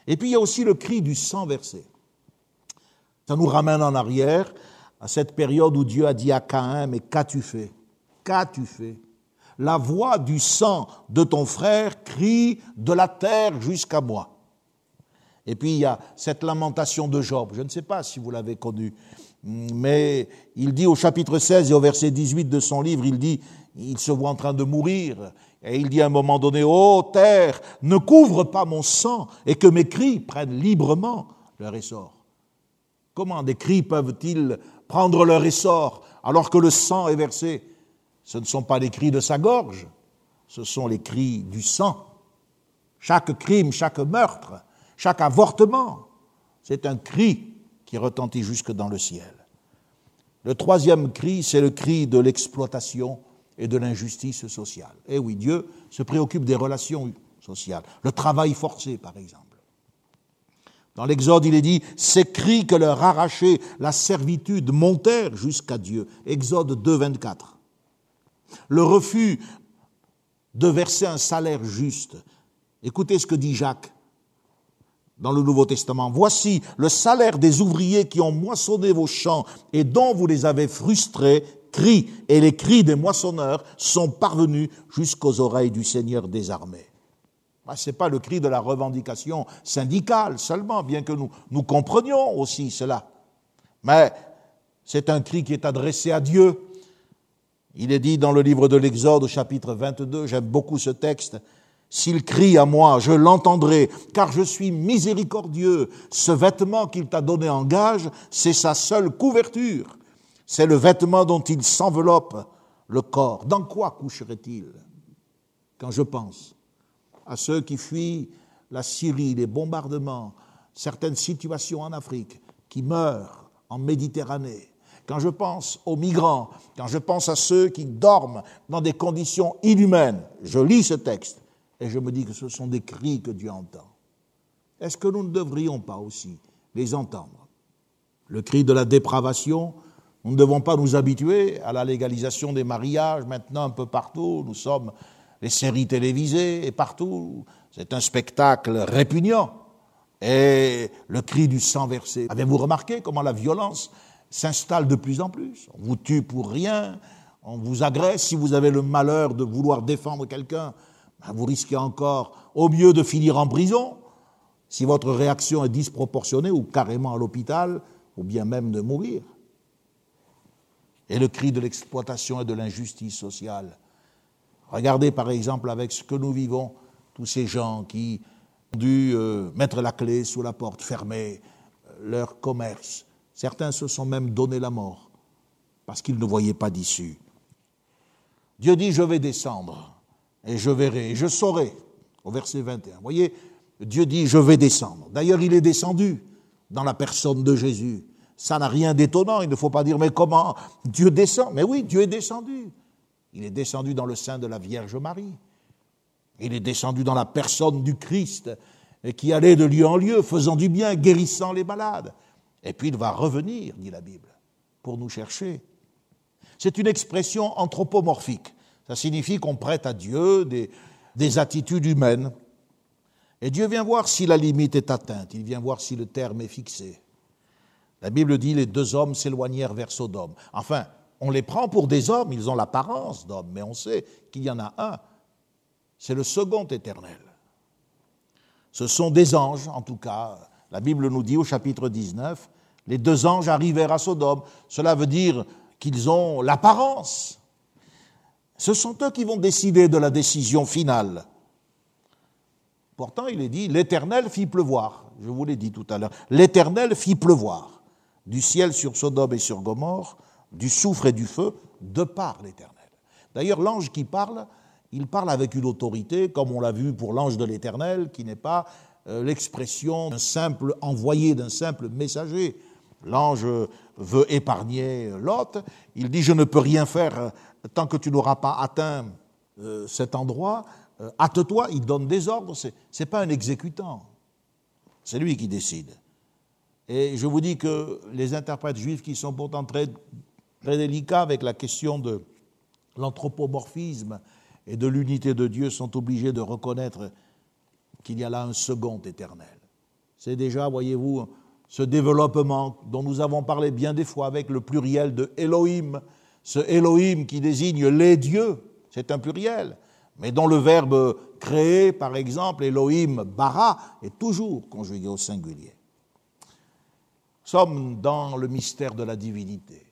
Et puis il y a aussi le cri du sang versé. Ça nous ramène en arrière à cette période où Dieu a dit à Caïn, mais qu'as-tu fait? Qu'as-tu fait? La voix du sang de ton frère crie de la terre jusqu'à moi. Et puis il y a cette lamentation de Job. Je ne sais pas si vous l'avez connue, mais il dit au chapitre 16 et au verset 18 de son livre, il dit, il se voit en train de mourir, et il dit à un moment donné, Ô terre, ne couvre pas mon sang, et que mes cris prennent librement leur essor. Comment des cris peuvent-ils prendre leur essor alors que le sang est versé? Ce ne sont pas les cris de sa gorge, ce sont les cris du sang. Chaque crime, chaque meurtre, chaque avortement, c'est un cri qui retentit jusque dans le ciel. Le troisième cri, c'est le cri de l'exploitation et de l'injustice sociale. Eh oui, Dieu se préoccupe des relations sociales, le travail forcé par exemple. Dans l'Exode, il est dit, ces cris que leur arrachait la servitude montèrent jusqu'à Dieu. Exode 2, 24. Le refus de verser un salaire juste. Écoutez ce que dit Jacques dans le Nouveau Testament. Voici le salaire des ouvriers qui ont moissonné vos champs et dont vous les avez frustrés, cris, et les cris des moissonneurs sont parvenus jusqu'aux oreilles du Seigneur des armées. Ah, Ce n'est pas le cri de la revendication syndicale seulement, bien que nous, nous comprenions aussi cela. Mais c'est un cri qui est adressé à Dieu. Il est dit dans le livre de l'Exode chapitre 22, j'aime beaucoup ce texte, S'il crie à moi, je l'entendrai, car je suis miséricordieux. Ce vêtement qu'il t'a donné en gage, c'est sa seule couverture. C'est le vêtement dont il s'enveloppe le corps. Dans quoi coucherait-il? Quand je pense à ceux qui fuient la Syrie, les bombardements, certaines situations en Afrique, qui meurent en Méditerranée, quand je pense aux migrants, quand je pense à ceux qui dorment dans des conditions inhumaines, je lis ce texte et je me dis que ce sont des cris que Dieu entend. Est-ce que nous ne devrions pas aussi les entendre? Le cri de la dépravation, nous ne devons pas nous habituer à la légalisation des mariages maintenant un peu partout. Nous sommes les séries télévisées et partout. C'est un spectacle répugnant. Et le cri du sang versé. Avez-vous remarqué comment la violence s'installe de plus en plus? On vous tue pour rien, on vous agresse. Si vous avez le malheur de vouloir défendre quelqu'un, ben, vous risquez encore, au mieux de finir en prison, si votre réaction est disproportionnée ou carrément à l'hôpital, ou bien même de mourir. Et le cri de l'exploitation et de l'injustice sociale Regardez par exemple avec ce que nous vivons, tous ces gens qui ont dû euh, mettre la clé sous la porte, fermer euh, leur commerce. Certains se sont même donné la mort parce qu'ils ne voyaient pas d'issue. Dieu dit, je vais descendre et je verrai et je saurai, au verset 21. Vous voyez, Dieu dit, je vais descendre. D'ailleurs, il est descendu dans la personne de Jésus. Ça n'a rien d'étonnant, il ne faut pas dire, mais comment Dieu descend? Mais oui, Dieu est descendu. Il est descendu dans le sein de la Vierge Marie. Il est descendu dans la personne du Christ qui allait de lieu en lieu, faisant du bien, guérissant les malades. Et puis il va revenir, dit la Bible, pour nous chercher. C'est une expression anthropomorphique. Ça signifie qu'on prête à Dieu des, des attitudes humaines. Et Dieu vient voir si la limite est atteinte, il vient voir si le terme est fixé. La Bible dit les deux hommes s'éloignèrent vers Sodome. Enfin, on les prend pour des hommes, ils ont l'apparence d'hommes, mais on sait qu'il y en a un. C'est le second éternel. Ce sont des anges, en tout cas. La Bible nous dit au chapitre 19, les deux anges arrivèrent à Sodome. Cela veut dire qu'ils ont l'apparence. Ce sont eux qui vont décider de la décision finale. Pourtant, il est dit, l'Éternel fit pleuvoir. Je vous l'ai dit tout à l'heure. L'Éternel fit pleuvoir du ciel sur Sodome et sur Gomorre, du soufre et du feu, de par l'Éternel. D'ailleurs, l'ange qui parle, il parle avec une autorité, comme on l'a vu pour l'ange de l'Éternel, qui n'est pas euh, l'expression d'un simple envoyé, d'un simple messager. L'ange veut épargner Lot. Il dit, je ne peux rien faire euh, tant que tu n'auras pas atteint euh, cet endroit. Hâte-toi, il donne des ordres. Ce n'est pas un exécutant. C'est lui qui décide. Et je vous dis que les interprètes juifs qui sont pourtant très, très délicats avec la question de l'anthropomorphisme et de l'unité de Dieu sont obligés de reconnaître qu'il y a là un second éternel. C'est déjà, voyez-vous, ce développement dont nous avons parlé bien des fois avec le pluriel de Elohim, ce Elohim qui désigne les dieux, c'est un pluriel, mais dont le verbe créer, par exemple, Elohim, bara, est toujours conjugué au singulier. Nous sommes dans le mystère de la divinité.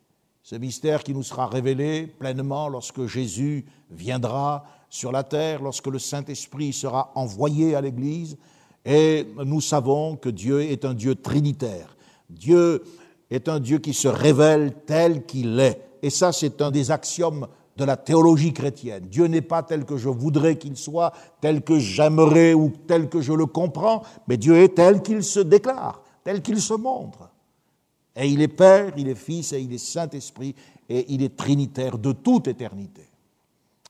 Ce mystère qui nous sera révélé pleinement lorsque Jésus viendra sur la terre, lorsque le Saint-Esprit sera envoyé à l'Église. Et nous savons que Dieu est un Dieu trinitaire. Dieu est un Dieu qui se révèle tel qu'il est. Et ça, c'est un des axiomes de la théologie chrétienne. Dieu n'est pas tel que je voudrais qu'il soit, tel que j'aimerais ou tel que je le comprends, mais Dieu est tel qu'il se déclare, tel qu'il se montre. Et il est Père, il est Fils et il est Saint-Esprit et il est Trinitaire de toute éternité.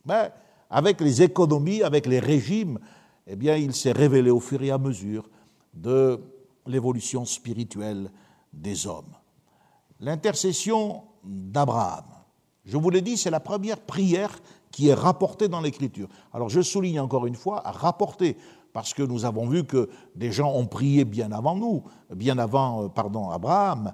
Mais avec les économies, avec les régimes, eh bien, il s'est révélé au fur et à mesure de l'évolution spirituelle des hommes. L'intercession d'Abraham, je vous l'ai dit, c'est la première prière qui est rapportée dans l'Écriture. Alors je souligne encore une fois, rapportée, parce que nous avons vu que des gens ont prié bien avant nous, bien avant, euh, pardon, Abraham.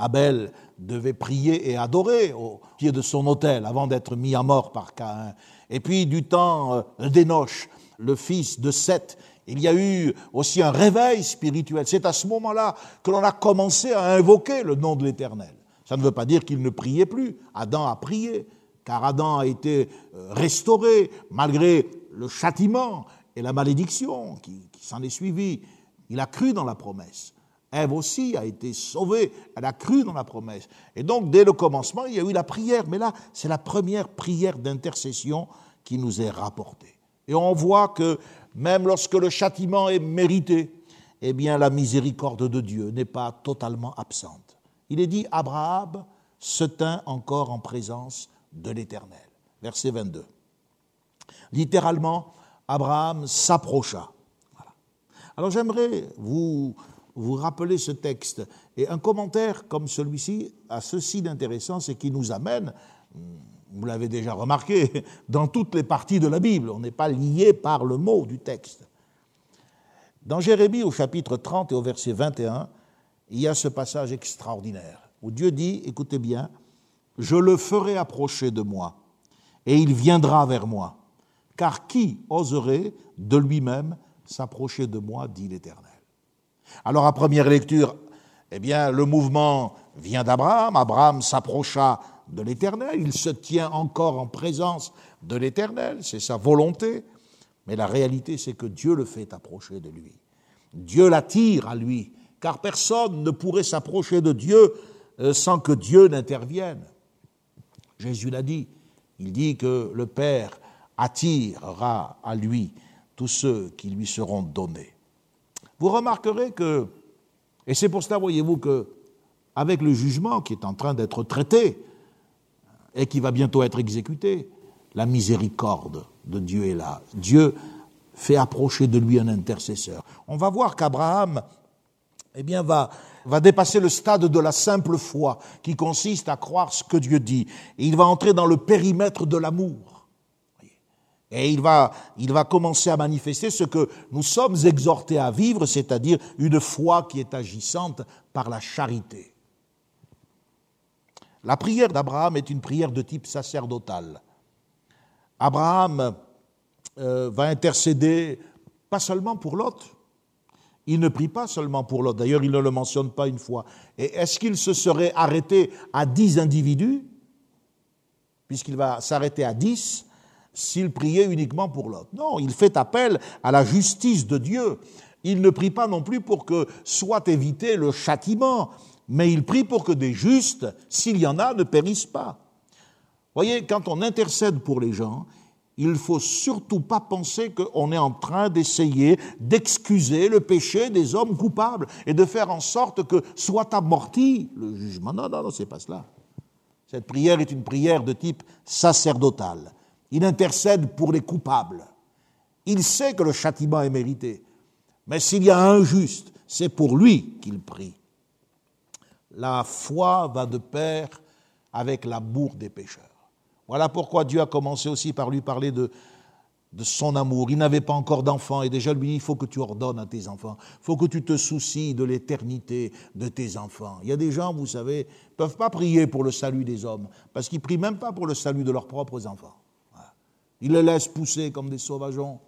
Euh, Abel devait prier et adorer au pied de son autel avant d'être mis à mort par Caïn. Et puis du temps euh, d'Enoch, le fils de Seth, il y a eu aussi un réveil spirituel. C'est à ce moment-là que l'on a commencé à invoquer le nom de l'Éternel. Ça ne veut pas dire qu'il ne priait plus. Adam a prié, car Adam a été restauré malgré le châtiment et la malédiction qui, s'en est suivie. Il a cru dans la promesse. Ève aussi a été sauvée, elle a cru dans la promesse. Et donc, dès le commencement, il y a eu la prière, mais là, c'est la première prière d'intercession qui nous est rapportée. Et on voit que même lorsque le châtiment est mérité, eh bien, la miséricorde de Dieu n'est pas totalement absente. Il est dit, Abraham se tint encore en présence de l'Éternel. Verset 22. Littéralement, Abraham s'approcha. Alors j'aimerais vous, vous rappeler ce texte. Et un commentaire comme celui-ci a ceci d'intéressant, c'est qu'il nous amène, vous l'avez déjà remarqué, <laughs> dans toutes les parties de la Bible. On n'est pas lié par le mot du texte. Dans Jérémie au chapitre 30 et au verset 21, il y a ce passage extraordinaire où Dieu dit, écoutez bien, je le ferai approcher de moi et il viendra vers moi car qui oserait de lui-même s'approcher de moi, dit l'Éternel? Alors à première lecture, eh bien, le mouvement vient d'Abraham, Abraham s'approcha de l'Éternel, il se tient encore en présence de l'Éternel, c'est sa volonté, mais la réalité c'est que Dieu le fait approcher de lui. Dieu l'attire à lui, car personne ne pourrait s'approcher de Dieu euh, sans que Dieu n'intervienne. Jésus l'a dit, il dit que le Père attirera à lui tous ceux qui lui seront donnés. Vous remarquerez que, et c'est pour cela, voyez-vous, que avec le jugement qui est en train d'être traité et qui va bientôt être exécuté, la miséricorde de Dieu est là. Dieu fait approcher de lui un intercesseur. On va voir qu'Abraham, eh bien, va, va dépasser le stade de la simple foi, qui consiste à croire ce que Dieu dit. Et il va entrer dans le périmètre de l'amour. Et il va, il va commencer à manifester ce que nous sommes exhortés à vivre, c'est-à-dire une foi qui est agissante par la charité. La prière d'Abraham est une prière de type sacerdotal. Abraham euh, va intercéder pas seulement pour l'autre, il ne prie pas seulement pour l'autre, d'ailleurs il ne le mentionne pas une fois. Et est-ce qu'il se serait arrêté à dix individus, puisqu'il va s'arrêter à dix, s'il priait uniquement pour l'autre Non, il fait appel à la justice de Dieu. Il ne prie pas non plus pour que soit évité le châtiment, mais il prie pour que des justes, s'il y en a, ne périssent pas. Voyez, quand on intercède pour les gens, il ne faut surtout pas penser qu'on est en train d'essayer d'excuser le péché des hommes coupables et de faire en sorte que soit amorti le jugement. Non, non, non, c'est pas cela. Cette prière est une prière de type sacerdotal. Il intercède pour les coupables. Il sait que le châtiment est mérité. Mais s'il y a un juste, c'est pour lui qu'il prie. La foi va de pair avec l'amour des pécheurs. Voilà pourquoi Dieu a commencé aussi par lui parler de, son amour. Il n'avait pas encore d'enfants et déjà lui dit, il faut que tu ordonnes à tes enfants, il faut que tu te soucies de l'éternité de tes enfants. Il y a des gens, vous savez, ne peuvent pas prier pour le salut des hommes, parce qu'ils prient même pas pour le salut de leurs propres enfants. Ils les laissent pousser comme des sauvageons.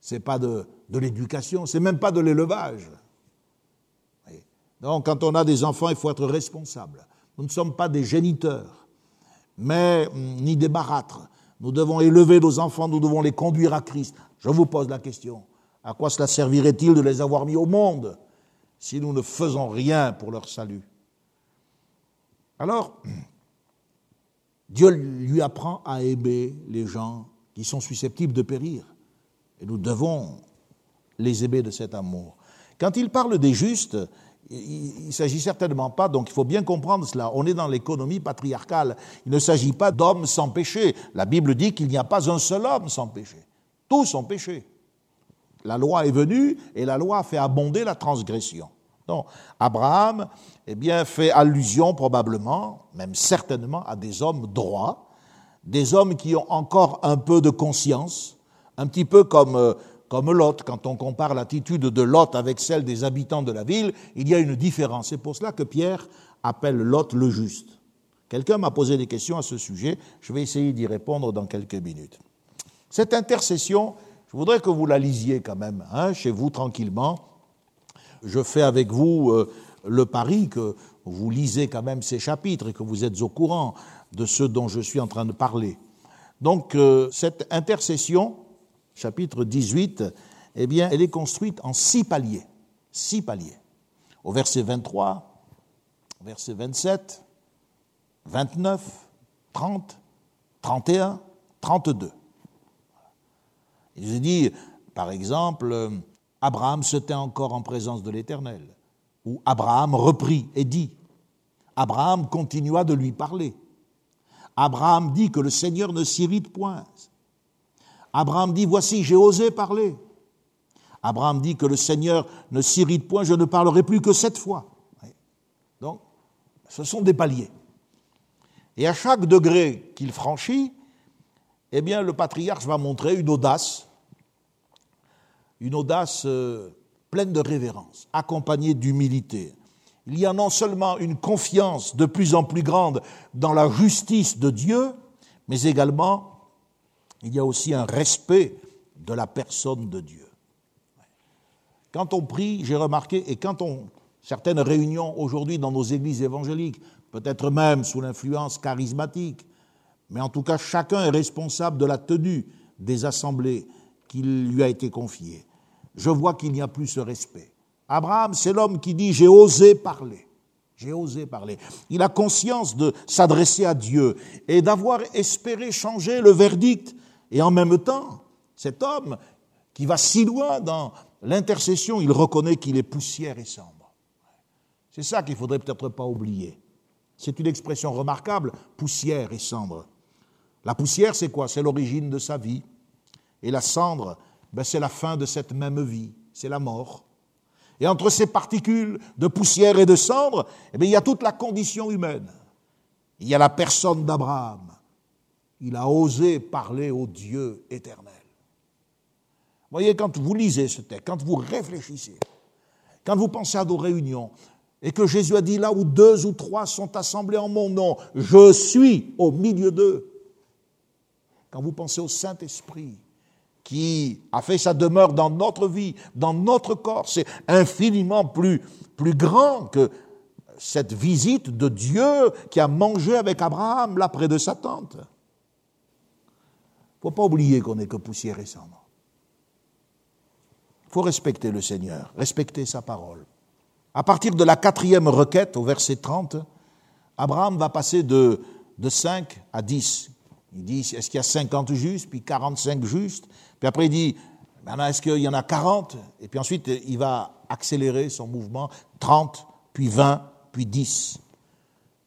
Ce n'est pas de, de l'éducation, c'est même pas de l'élevage. Donc, quand on a des enfants, il faut être responsable. Nous ne sommes pas des géniteurs, mais hum, ni des barâtres. Nous devons élever nos enfants, nous devons les conduire à Christ. Je vous pose la question. À quoi cela servirait-il de les avoir mis au monde si nous ne faisons rien pour leur salut? Alors, Dieu lui apprend à aimer les gens qui sont susceptibles de périr. Et nous devons les aimer de cet amour. Quand il parle des justes, il ne s'agit certainement pas, donc il faut bien comprendre cela, on est dans l'économie patriarcale. Il ne s'agit pas d'hommes sans péché. La Bible dit qu'il n'y a pas un seul homme sans péché. Tous ont péché. La loi est venue et la loi a fait abonder la transgression. Donc, Abraham, eh bien, fait allusion probablement, même certainement, à des hommes droits, des hommes qui ont encore un peu de conscience, un petit peu comme euh, comme Lot. Quand on compare l'attitude de Lot avec celle des habitants de la ville, il y a une différence. C'est pour cela que Pierre appelle Lot le juste. Quelqu'un m'a posé des questions à ce sujet, je vais essayer d'y répondre dans quelques minutes. Cette intercession, je voudrais que vous la lisiez quand même, hein, chez vous tranquillement. Je fais avec vous euh, le pari que vous lisez quand même ces chapitres et que vous êtes au courant de ce dont je suis en train de parler. Donc euh, cette intercession, chapitre 18, eh bien, elle est construite en six paliers. Six paliers. Au verset 23, verset 27, 29, 30, 31, 32. Il dit, par exemple, Abraham se tint encore en présence de l'Éternel, ou Abraham reprit et dit. Abraham continua de lui parler. Abraham dit que le Seigneur ne s'irrite point. Abraham dit, voici, j'ai osé parler. Abraham dit que le Seigneur ne s'irrite point, je ne parlerai plus que cette fois. Donc, ce sont des paliers. Et à chaque degré qu'il franchit, eh bien, le patriarche va montrer une audace, une audace euh, pleine de révérence, accompagnée d'humilité. Il y a non seulement une confiance de plus en plus grande dans la justice de Dieu, mais également il y a aussi un respect de la personne de Dieu. Quand on prie, j'ai remarqué, et quand on, certaines réunions aujourd'hui dans nos églises évangéliques, peut-être même sous l'influence charismatique, mais en tout cas chacun est responsable de la tenue des assemblées qui lui a été confiée. Je vois qu'il n'y a plus ce respect. Abraham, c'est l'homme qui dit j'ai osé parler. J'ai osé parler. Il a conscience de s'adresser à Dieu et d'avoir espéré changer le verdict et en même temps, cet homme qui va si loin dans l'intercession, il reconnaît qu'il est poussière et sombre. C'est ça qu'il faudrait peut-être pas oublier. C'est une expression remarquable, poussière et cendre. La poussière, c'est quoi? C'est l'origine de sa vie. Et la cendre, ben, c'est la fin de cette même vie, c'est la mort. Et entre ces particules de poussière et de cendre, eh il y a toute la condition humaine. Il y a la personne d'Abraham, il a osé parler au Dieu éternel. Voyez, quand vous lisez ce texte, quand vous réfléchissez, quand vous pensez à nos réunions, et que Jésus a dit là où deux ou trois sont assemblés en mon nom, je suis au milieu d'eux. Quand vous pensez au Saint-Esprit, qui a fait sa demeure dans notre vie, dans notre corps, c'est infiniment plus, grand que cette visite de Dieu qui a mangé avec Abraham là près de sa tente. Il ne faut pas oublier qu'on n'est que poussière et. Il faut respecter le Seigneur, respecter sa parole. À partir de la quatrième requête, au verset 30, Abraham va passer de, de 5 à 10. Il dit, est-ce qu'il y a 50 justes, puis 45 justes? Puis après, il dit, maintenant, est-ce qu'il y en a 40 Et puis ensuite, il va accélérer son mouvement, 30, puis 20, puis 10.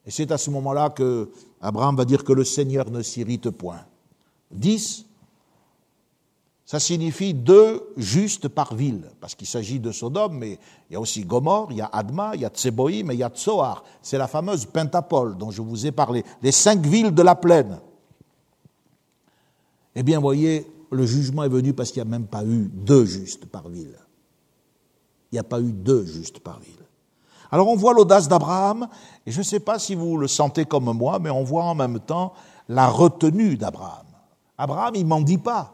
Et c'est à ce moment-là que Abraham va dire que le Seigneur ne s'irrite point. 10, ça signifie deux justes par ville, parce qu'il s'agit de Sodome, mais il y a aussi Gomorre, il y a Adma, il y a Tseboïm et il y a Tsoar. C'est la fameuse Pentapole dont je vous ai parlé, les cinq villes de la plaine. Eh bien, voyez, le jugement est venu parce qu'il n'y a même pas eu deux justes par ville. Il n'y a pas eu deux justes par ville. Alors on voit l'audace d'Abraham, et je ne sais pas si vous le sentez comme moi, mais on voit en même temps la retenue d'Abraham. Abraham, il mendie pas.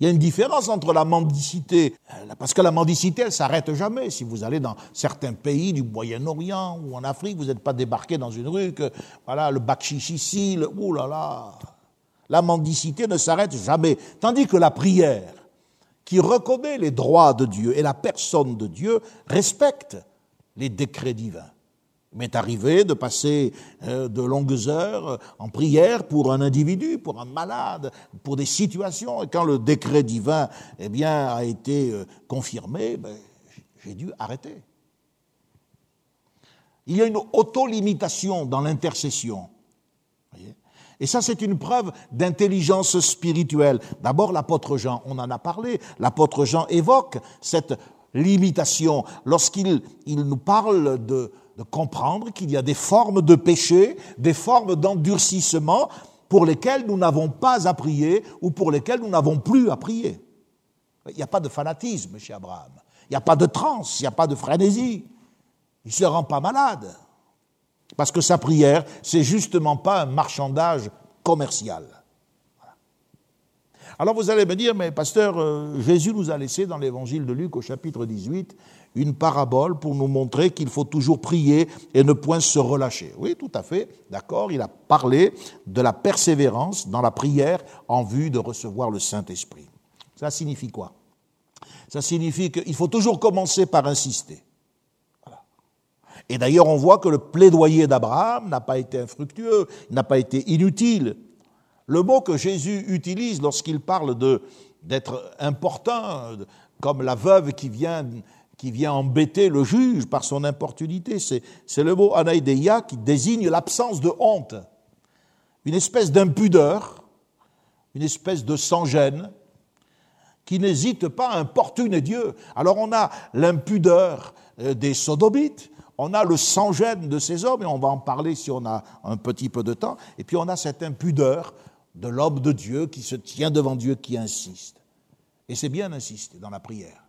Il y a une différence entre la mendicité, euh, parce que la mendicité, elle s'arrête jamais. Si vous allez dans certains pays du Moyen-Orient ou en Afrique, vous n'êtes pas débarqué dans une rue que, voilà, le bakchichi ici, le, ouh. La mendicité ne s'arrête jamais. Tandis que la prière, qui reconnaît les droits de Dieu et la personne de Dieu, respecte les décrets divins. Il m'est arrivé de passer euh, de longues heures en prière pour un individu, pour un malade, pour des situations. Et quand le décret divin eh a été euh, confirmé, ben, j'ai dû arrêter. Il y a une auto-limitation dans l'intercession. Et ça, c'est une preuve d'intelligence spirituelle. D'abord, l'apôtre Jean, on en a parlé, l'apôtre Jean évoque cette limitation lorsqu'il il nous parle de, de comprendre qu'il y a des formes de péché, des formes d'endurcissement pour lesquelles nous n'avons pas à prier ou pour lesquelles nous n'avons plus à prier. Il n'y a pas de fanatisme chez Abraham. Il n'y a pas de transe, il n'y a pas de frénésie. Il ne se rend pas malade. Parce que sa prière, c'est justement pas un marchandage commercial. Alors vous allez me dire, mais pasteur, euh, Jésus nous a laissé dans l'évangile de Luc au chapitre 18 une parabole pour nous montrer qu'il faut toujours prier et ne point se relâcher. Oui, tout à fait, d'accord, il a parlé de la persévérance dans la prière en vue de recevoir le Saint-Esprit. Ça signifie quoi? Ça signifie qu'il faut toujours commencer par insister. Et d'ailleurs, on voit que le plaidoyer d'Abraham n'a pas été infructueux, n'a pas été inutile. Le mot que Jésus utilise lorsqu'il parle d'être important, comme la veuve qui vient qui vient embêter le juge par son importunité. C'est le mot anaïdeia qui désigne l'absence de honte, une espèce d'impudeur, une espèce de sans-gêne, qui n'hésite pas à importuner Dieu. Alors on a l'impudeur euh, des sodomites, on a le sans-gêne de ces hommes, et on va en parler si on a un petit peu de temps, et puis on a cette impudeur de l'homme de Dieu qui se tient devant Dieu, qui insiste. Et c'est bien d'insister dans la prière.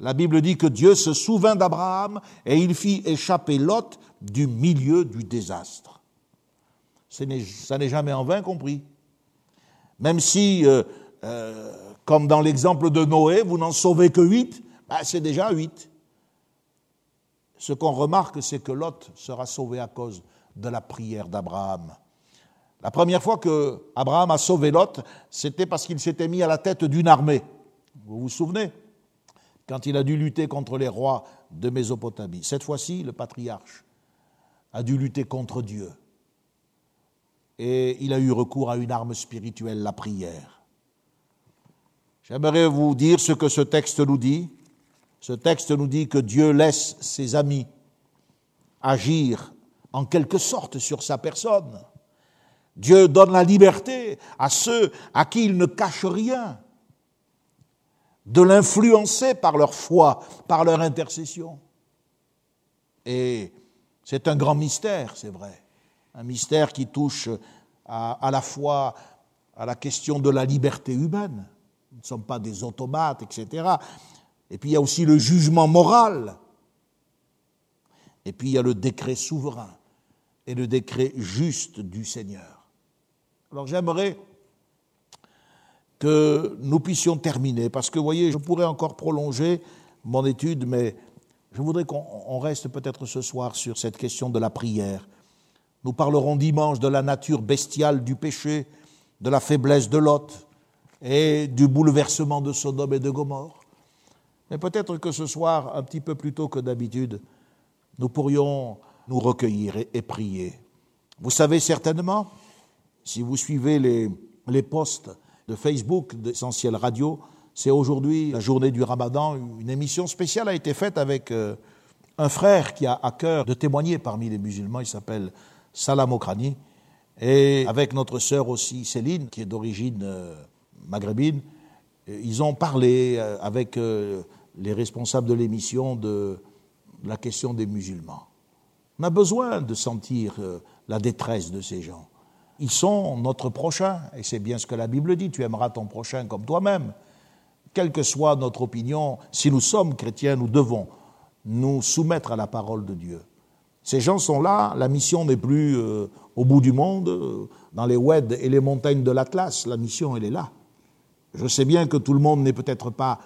La Bible dit que Dieu se souvint d'Abraham et il fit échapper Lot du milieu du désastre. Ça n'est jamais en vain compris. Même si, euh, euh, comme dans l'exemple de Noé, vous n'en sauvez que huit, ben, c'est déjà huit. Ce qu'on remarque, c'est que Lot sera sauvé à cause de la prière d'Abraham. La première fois que Abraham a sauvé Lot, c'était parce qu'il s'était mis à la tête d'une armée. Vous vous souvenez? Quand il a dû lutter contre les rois de Mésopotamie. Cette fois-ci, le patriarche a dû lutter contre Dieu. Et il a eu recours à une arme spirituelle, la prière. J'aimerais vous dire ce que ce texte nous dit. Ce texte nous dit que Dieu laisse ses amis agir en quelque sorte sur sa personne. Dieu donne la liberté à ceux à qui il ne cache rien de l'influencer par leur foi, par leur intercession. Et c'est un grand mystère, c'est vrai, un mystère qui touche à, la fois à la question de la liberté humaine. Nous ne sommes pas des automates, etc. Et puis il y a aussi le jugement moral. Et puis il y a le décret souverain et le décret juste du Seigneur. Alors j'aimerais que nous puissions terminer, parce que vous voyez, je pourrais encore prolonger mon étude, mais je voudrais qu'on reste peut-être ce soir sur cette question de la prière. Nous parlerons dimanche de la nature bestiale du péché, de la faiblesse de Lot et du bouleversement de Sodome et de Gomorre. Mais peut-être que ce soir, un petit peu plus tôt que d'habitude, nous pourrions nous recueillir et, prier. Vous savez certainement, si vous suivez les, posts de Facebook d'Essentiel Radio, c'est aujourd'hui la journée du Ramadan. Une émission spéciale a été faite avec euh, un frère qui a à cœur de témoigner parmi les musulmans. Il s'appelle Salam Okrani. Et avec notre sœur aussi Céline, qui est d'origine euh, maghrébine, ils ont parlé euh, avec les responsables de l'émission de la question des musulmans. On a besoin de sentir euh, la détresse de ces gens. Ils sont notre prochain, et c'est bien ce que la Bible dit, tu aimeras ton prochain comme toi-même. Quelle que soit notre opinion, si nous sommes chrétiens, nous devons nous soumettre à la parole de Dieu. Ces gens sont là, la mission n'est plus euh, au bout du monde, euh, dans les WED et les montagnes de l'Atlas, la mission elle est là. Je sais bien que tout le monde n'est peut-être pas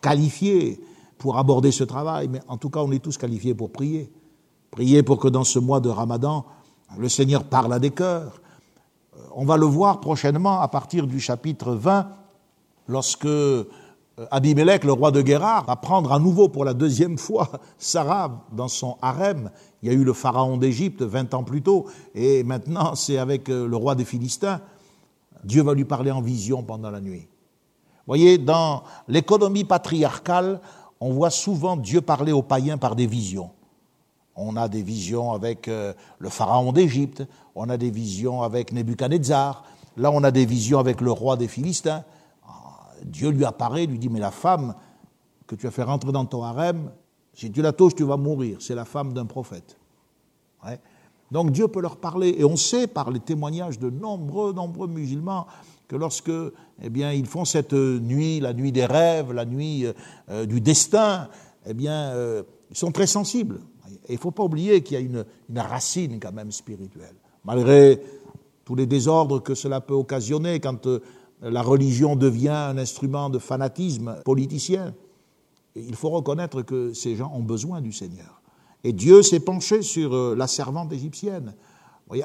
qualifié pour aborder ce travail, mais en tout cas on est tous qualifiés pour prier. Priez pour que dans ce mois de Ramadan, le Seigneur parle à des cœurs. Euh, on va le voir prochainement à partir du chapitre 20, lorsque euh, Abimelech, le roi de Guérard, va prendre à nouveau pour la deuxième fois <laughs> Sarah dans son harem. Il y a eu le pharaon d'Égypte 20 ans plus tôt, et maintenant c'est avec euh, le roi des Philistins. Dieu va lui parler en vision pendant la nuit. Voyez, dans l'économie patriarcale, on voit souvent Dieu parler aux païens par des visions. On a des visions avec euh, le pharaon d'Égypte, on a des visions avec Nebuchadnezzar, là on a des visions avec le roi des Philistins. Ah, Dieu lui apparaît, lui dit, mais la femme que tu as fait rentrer dans ton harem, si tu la touches, tu vas mourir. C'est la femme d'un prophète. Donc Dieu peut leur parler, et on sait par les témoignages de nombreux, nombreux musulmans que lorsque, eh ils font cette nuit, la nuit des rêves, la nuit euh, du destin, eh bien, euh, ils sont très sensibles. Et il ne faut pas oublier qu'il y a une, racine quand même spirituelle. Malgré tous les désordres que cela peut occasionner quand euh, la religion devient un instrument de fanatisme politicien, il faut reconnaître que ces gens ont besoin du Seigneur. Et Dieu s'est penché sur euh, la servante égyptienne.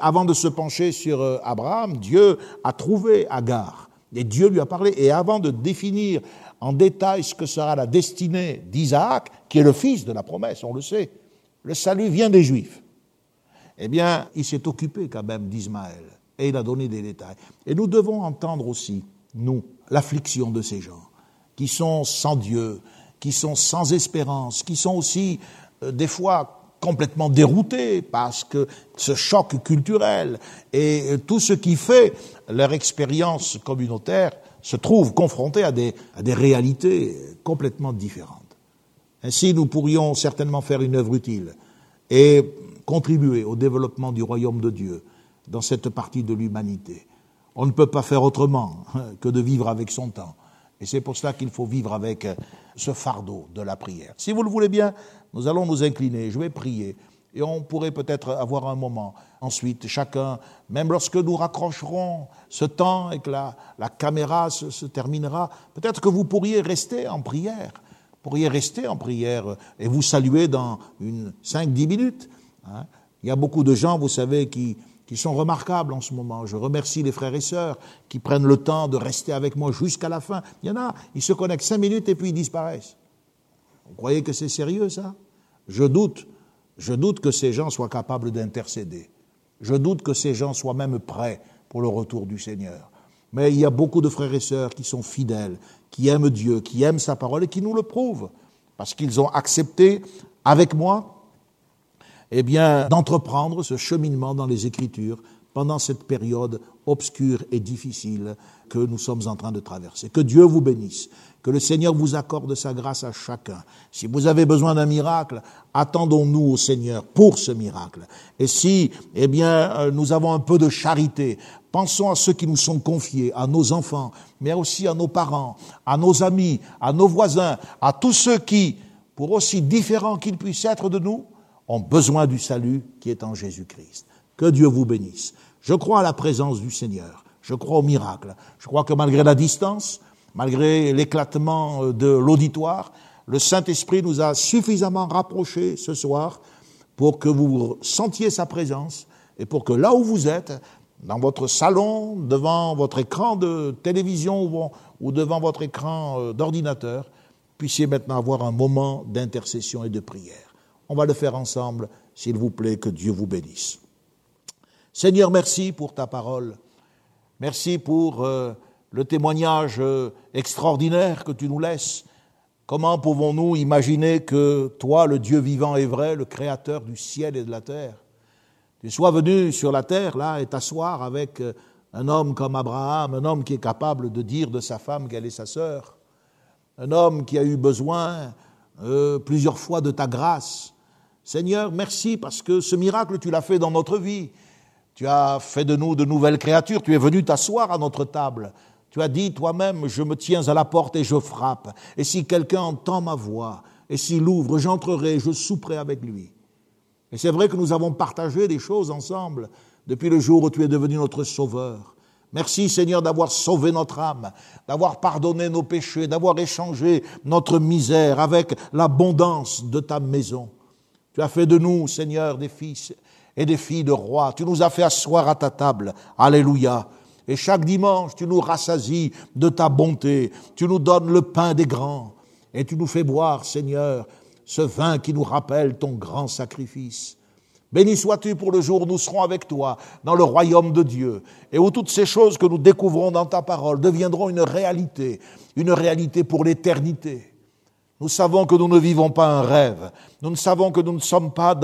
Avant de se pencher sur euh, Abraham, Dieu a trouvé Agar. Et Dieu lui a parlé. Et avant de définir en détail ce que sera la destinée d'Isaac, qui est le fils de la promesse, on le sait, le salut vient des Juifs. Eh bien, il s'est occupé quand même d'Ismaël et il a donné des détails. Et nous devons entendre aussi, nous, l'affliction de ces gens qui sont sans Dieu, qui sont sans espérance, qui sont aussi euh, des fois complètement déroutés parce que ce choc culturel et euh, tout ce qui fait leur expérience communautaire se trouve confrontés à des, à des réalités complètement différentes. Ainsi, nous pourrions certainement faire une œuvre utile et contribuer au développement du royaume de Dieu dans cette partie de l'humanité. On ne peut pas faire autrement <laughs> que de vivre avec son temps. Et c'est pour cela qu'il faut vivre avec ce fardeau de la prière. Si vous le voulez bien, nous allons nous incliner, je vais prier, et on pourrait peut-être avoir un moment. Ensuite, chacun, même lorsque nous raccrocherons ce temps et que la, caméra se, terminera, peut-être que vous pourriez rester en prière pourriez rester en prière et vous saluer dans une 5-10 minutes. Hein. Il y a beaucoup de gens, vous savez, qui, qui sont remarquables en ce moment. Je remercie les frères et sœurs qui prennent le temps de rester avec moi jusqu'à la fin. Il y en a, ils se connectent 5 minutes et puis ils disparaissent. Vous croyez que c'est sérieux ça? Je doute. Je doute que ces gens soient capables d'intercéder. Je doute que ces gens soient même prêts pour le retour du Seigneur. Mais il y a beaucoup de frères et sœurs qui sont fidèles, qui aiment Dieu, qui aiment sa parole et qui nous le prouvent, parce qu'ils ont accepté avec moi, eh bien, d'entreprendre ce cheminement dans les Écritures pendant cette période obscure et difficile que nous sommes en train de traverser. Que Dieu vous bénisse, que le Seigneur vous accorde sa grâce à chacun. Si vous avez besoin d'un miracle, attendons-nous au Seigneur pour ce miracle. Et si, eh bien, euh, nous avons un peu de charité, pensons à ceux qui nous sont confiés, à nos enfants, mais aussi à nos parents, à nos amis, à nos voisins, à tous ceux qui, pour aussi différents qu'ils puissent être de nous, ont besoin du salut qui est en Jésus-Christ. Que Dieu vous bénisse. Je crois à la présence du Seigneur. Je crois au miracle. Je crois que malgré la distance, malgré l'éclatement euh, de l'auditoire, le Saint-Esprit nous a suffisamment rapprochés ce soir pour que vous sentiez sa présence et pour que là où vous êtes, dans votre salon, devant votre écran de télévision ou devant votre écran euh, d'ordinateur, puissiez maintenant avoir un moment d'intercession et de prière. On va le faire ensemble, s'il vous plaît, que Dieu vous bénisse. Seigneur, merci pour ta parole. Merci pour euh, le témoignage euh, extraordinaire que tu nous laisses. Comment pouvons-nous imaginer que toi, le Dieu vivant et vrai, le Créateur du ciel et de la terre, tu sois venu sur la terre, là, et t'asseoir avec euh, un homme comme Abraham, un homme qui est capable de dire de sa femme qu'elle est sa sœur, un homme qui a eu besoin plusieurs fois de ta grâce. Seigneur, merci parce que ce miracle, tu l'as fait dans notre vie. Tu as fait de nous de nouvelles créatures, tu es venu t'asseoir à notre table. Tu as dit toi-même, je me tiens à la porte et je frappe. Et si quelqu'un entend ma voix, et s'il ouvre, j'entrerai, je souperai avec lui. Et c'est vrai que nous avons partagé des choses ensemble depuis le jour où tu es devenu notre sauveur. Merci Seigneur d'avoir sauvé notre âme, d'avoir pardonné nos péchés, d'avoir échangé notre misère avec l'abondance de ta maison. Tu as fait de nous, Seigneur, des fils et des filles de roi. Tu nous as fait asseoir à ta table. Alléluia. Et chaque dimanche, tu nous rassasies de ta bonté. Tu nous donnes le pain des grands. Et tu nous fais boire, Seigneur, ce vin qui nous rappelle ton grand sacrifice. Béni sois-tu pour le jour où nous serons avec toi dans le royaume de Dieu et où toutes ces choses que nous découvrons dans ta parole deviendront une réalité, une réalité pour l'éternité. Nous savons que nous ne vivons pas un rêve. Nous ne savons que nous ne sommes pas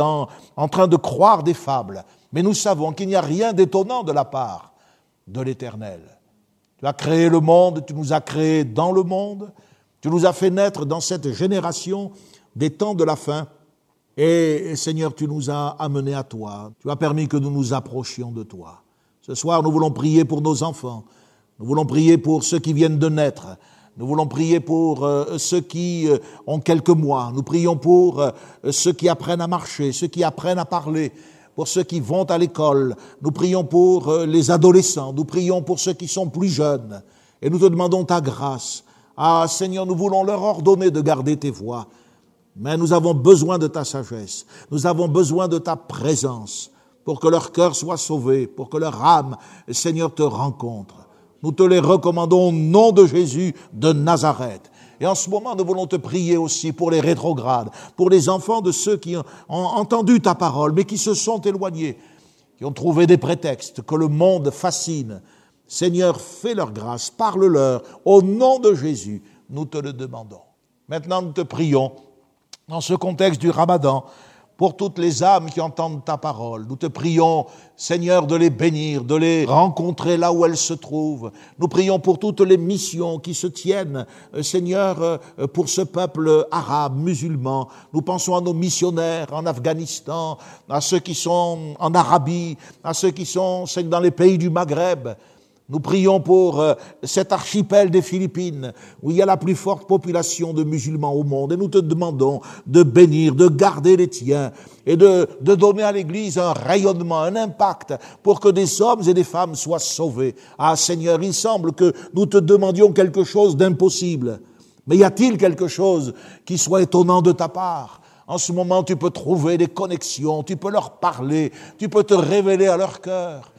en train de croire des fables. Mais nous savons qu'il n'y a rien d'étonnant de la part de l'Éternel. Tu as créé le monde, tu nous as créés dans le monde, tu nous as fait naître dans cette génération des temps de la fin. Et Seigneur, tu nous as amenés à toi. Tu as permis que nous nous approchions de toi. Ce soir, nous voulons prier pour nos enfants. Nous voulons prier pour ceux qui viennent de naître. Nous voulons prier pour euh, ceux qui euh, ont quelques mois. Nous prions pour euh, ceux qui apprennent à marcher, ceux qui apprennent à parler, pour ceux qui vont à l'école. Nous prions pour les adolescents. Nous prions pour ceux qui sont plus jeunes. Et nous te demandons ta grâce. Ah Seigneur, nous voulons leur ordonner de garder tes voies. Mais nous avons besoin de ta sagesse. Nous avons besoin de ta présence pour que leur cœur soit sauvé, pour que leur âme, Seigneur, te rencontre. Nous te les recommandons au nom de Jésus de Nazareth. Et en ce moment, nous voulons te prier aussi pour les rétrogrades, pour les enfants de ceux qui ont entendu ta parole, mais qui se sont éloignés, qui ont trouvé des prétextes, que le monde fascine. Seigneur, fais leur grâce, parle-leur. Au nom de Jésus, nous te le demandons. Maintenant, nous te prions, dans ce contexte du ramadan, pour toutes les âmes qui entendent ta parole. Nous te prions, Seigneur, de les bénir, de les rencontrer là où elles se trouvent. Nous prions pour toutes les missions qui se tiennent, euh, Seigneur, euh, pour ce peuple arabe, musulman. Nous pensons à nos missionnaires en Afghanistan, à ceux qui sont en Arabie, à ceux qui sont dans les pays du Maghreb. Nous prions pour euh, cet archipel des Philippines, où il y a la plus forte population de musulmans au monde, et nous te demandons de bénir, de garder les tiens, et de, de donner à l'Église un rayonnement, un impact, pour que des hommes et des femmes soient sauvés. Ah Seigneur, il semble que nous te demandions quelque chose d'impossible. Mais y a-t-il quelque chose qui soit étonnant de ta part? En ce moment, tu peux trouver des connexions, tu peux leur parler, tu peux te révéler à leur cœur.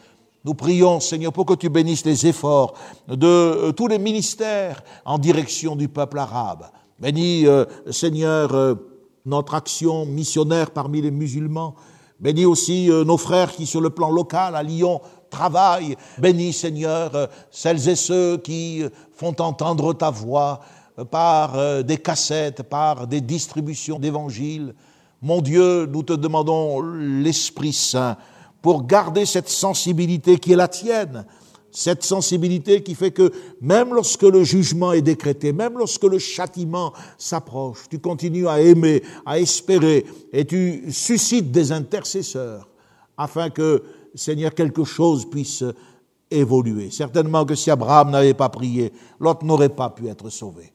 Nous prions, Seigneur, pour que tu bénisses les efforts de euh, tous les ministères en direction du peuple arabe. Bénis, euh, Seigneur, euh, notre action missionnaire parmi les musulmans. Bénis aussi nos frères qui, sur le plan local, à Lyon, travaillent. Bénis, Seigneur, celles et ceux qui font entendre ta voix par des cassettes, par des distributions d'évangiles. Mon Dieu, nous te demandons l'Esprit Saint pour garder cette sensibilité qui est la tienne, cette sensibilité qui fait que même lorsque le jugement est décrété, même lorsque le châtiment s'approche, tu continues à aimer, à espérer, et tu suscites des intercesseurs afin que, Seigneur, quelque chose puisse évoluer. Certainement que si Abraham n'avait pas prié, l'autre n'aurait pas pu être sauvé.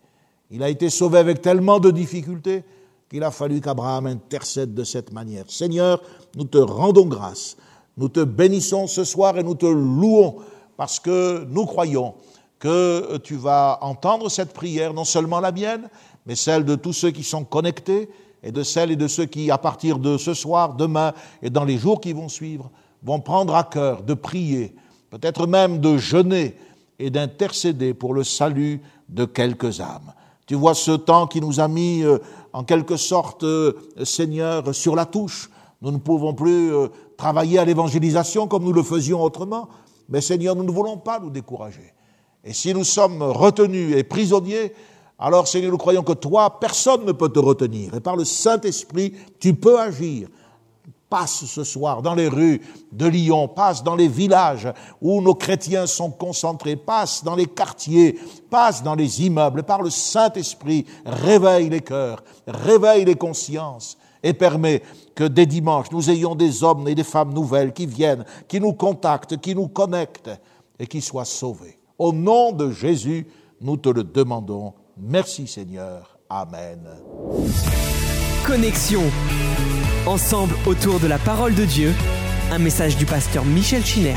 Il a été sauvé avec tellement de difficultés qu'il a fallu qu'Abraham intercède de cette manière. Seigneur, nous te rendons grâce, nous te bénissons ce soir et nous te louons parce que nous croyons que tu vas entendre cette prière, non seulement la mienne, mais celle de tous ceux qui sont connectés et de celles et de ceux qui, à partir de ce soir, demain et dans les jours qui vont suivre, vont prendre à cœur de prier, peut-être même de jeûner et d'intercéder pour le salut de quelques âmes. Tu vois ce temps qui nous a mis euh, en quelque sorte, euh, Seigneur, sur la touche. Nous ne pouvons plus euh, travailler à l'évangélisation comme nous le faisions autrement. Mais Seigneur, nous ne voulons pas nous décourager. Et si nous sommes retenus et prisonniers, alors Seigneur, nous croyons que toi, personne ne peut te retenir. Et par le Saint-Esprit, tu peux agir passe ce soir dans les rues de Lyon, passe dans les villages où nos chrétiens sont concentrés, passe dans les quartiers, passe dans les immeubles, par le Saint-Esprit, réveille les cœurs, réveille les consciences et permet que dès dimanche, nous ayons des hommes et des femmes nouvelles qui viennent, qui nous contactent, qui nous connectent et qui soient sauvés. Au nom de Jésus, nous te le demandons. Merci Seigneur. Amen. Connexion. Ensemble autour de la parole de Dieu, un message du pasteur Michel Chiner.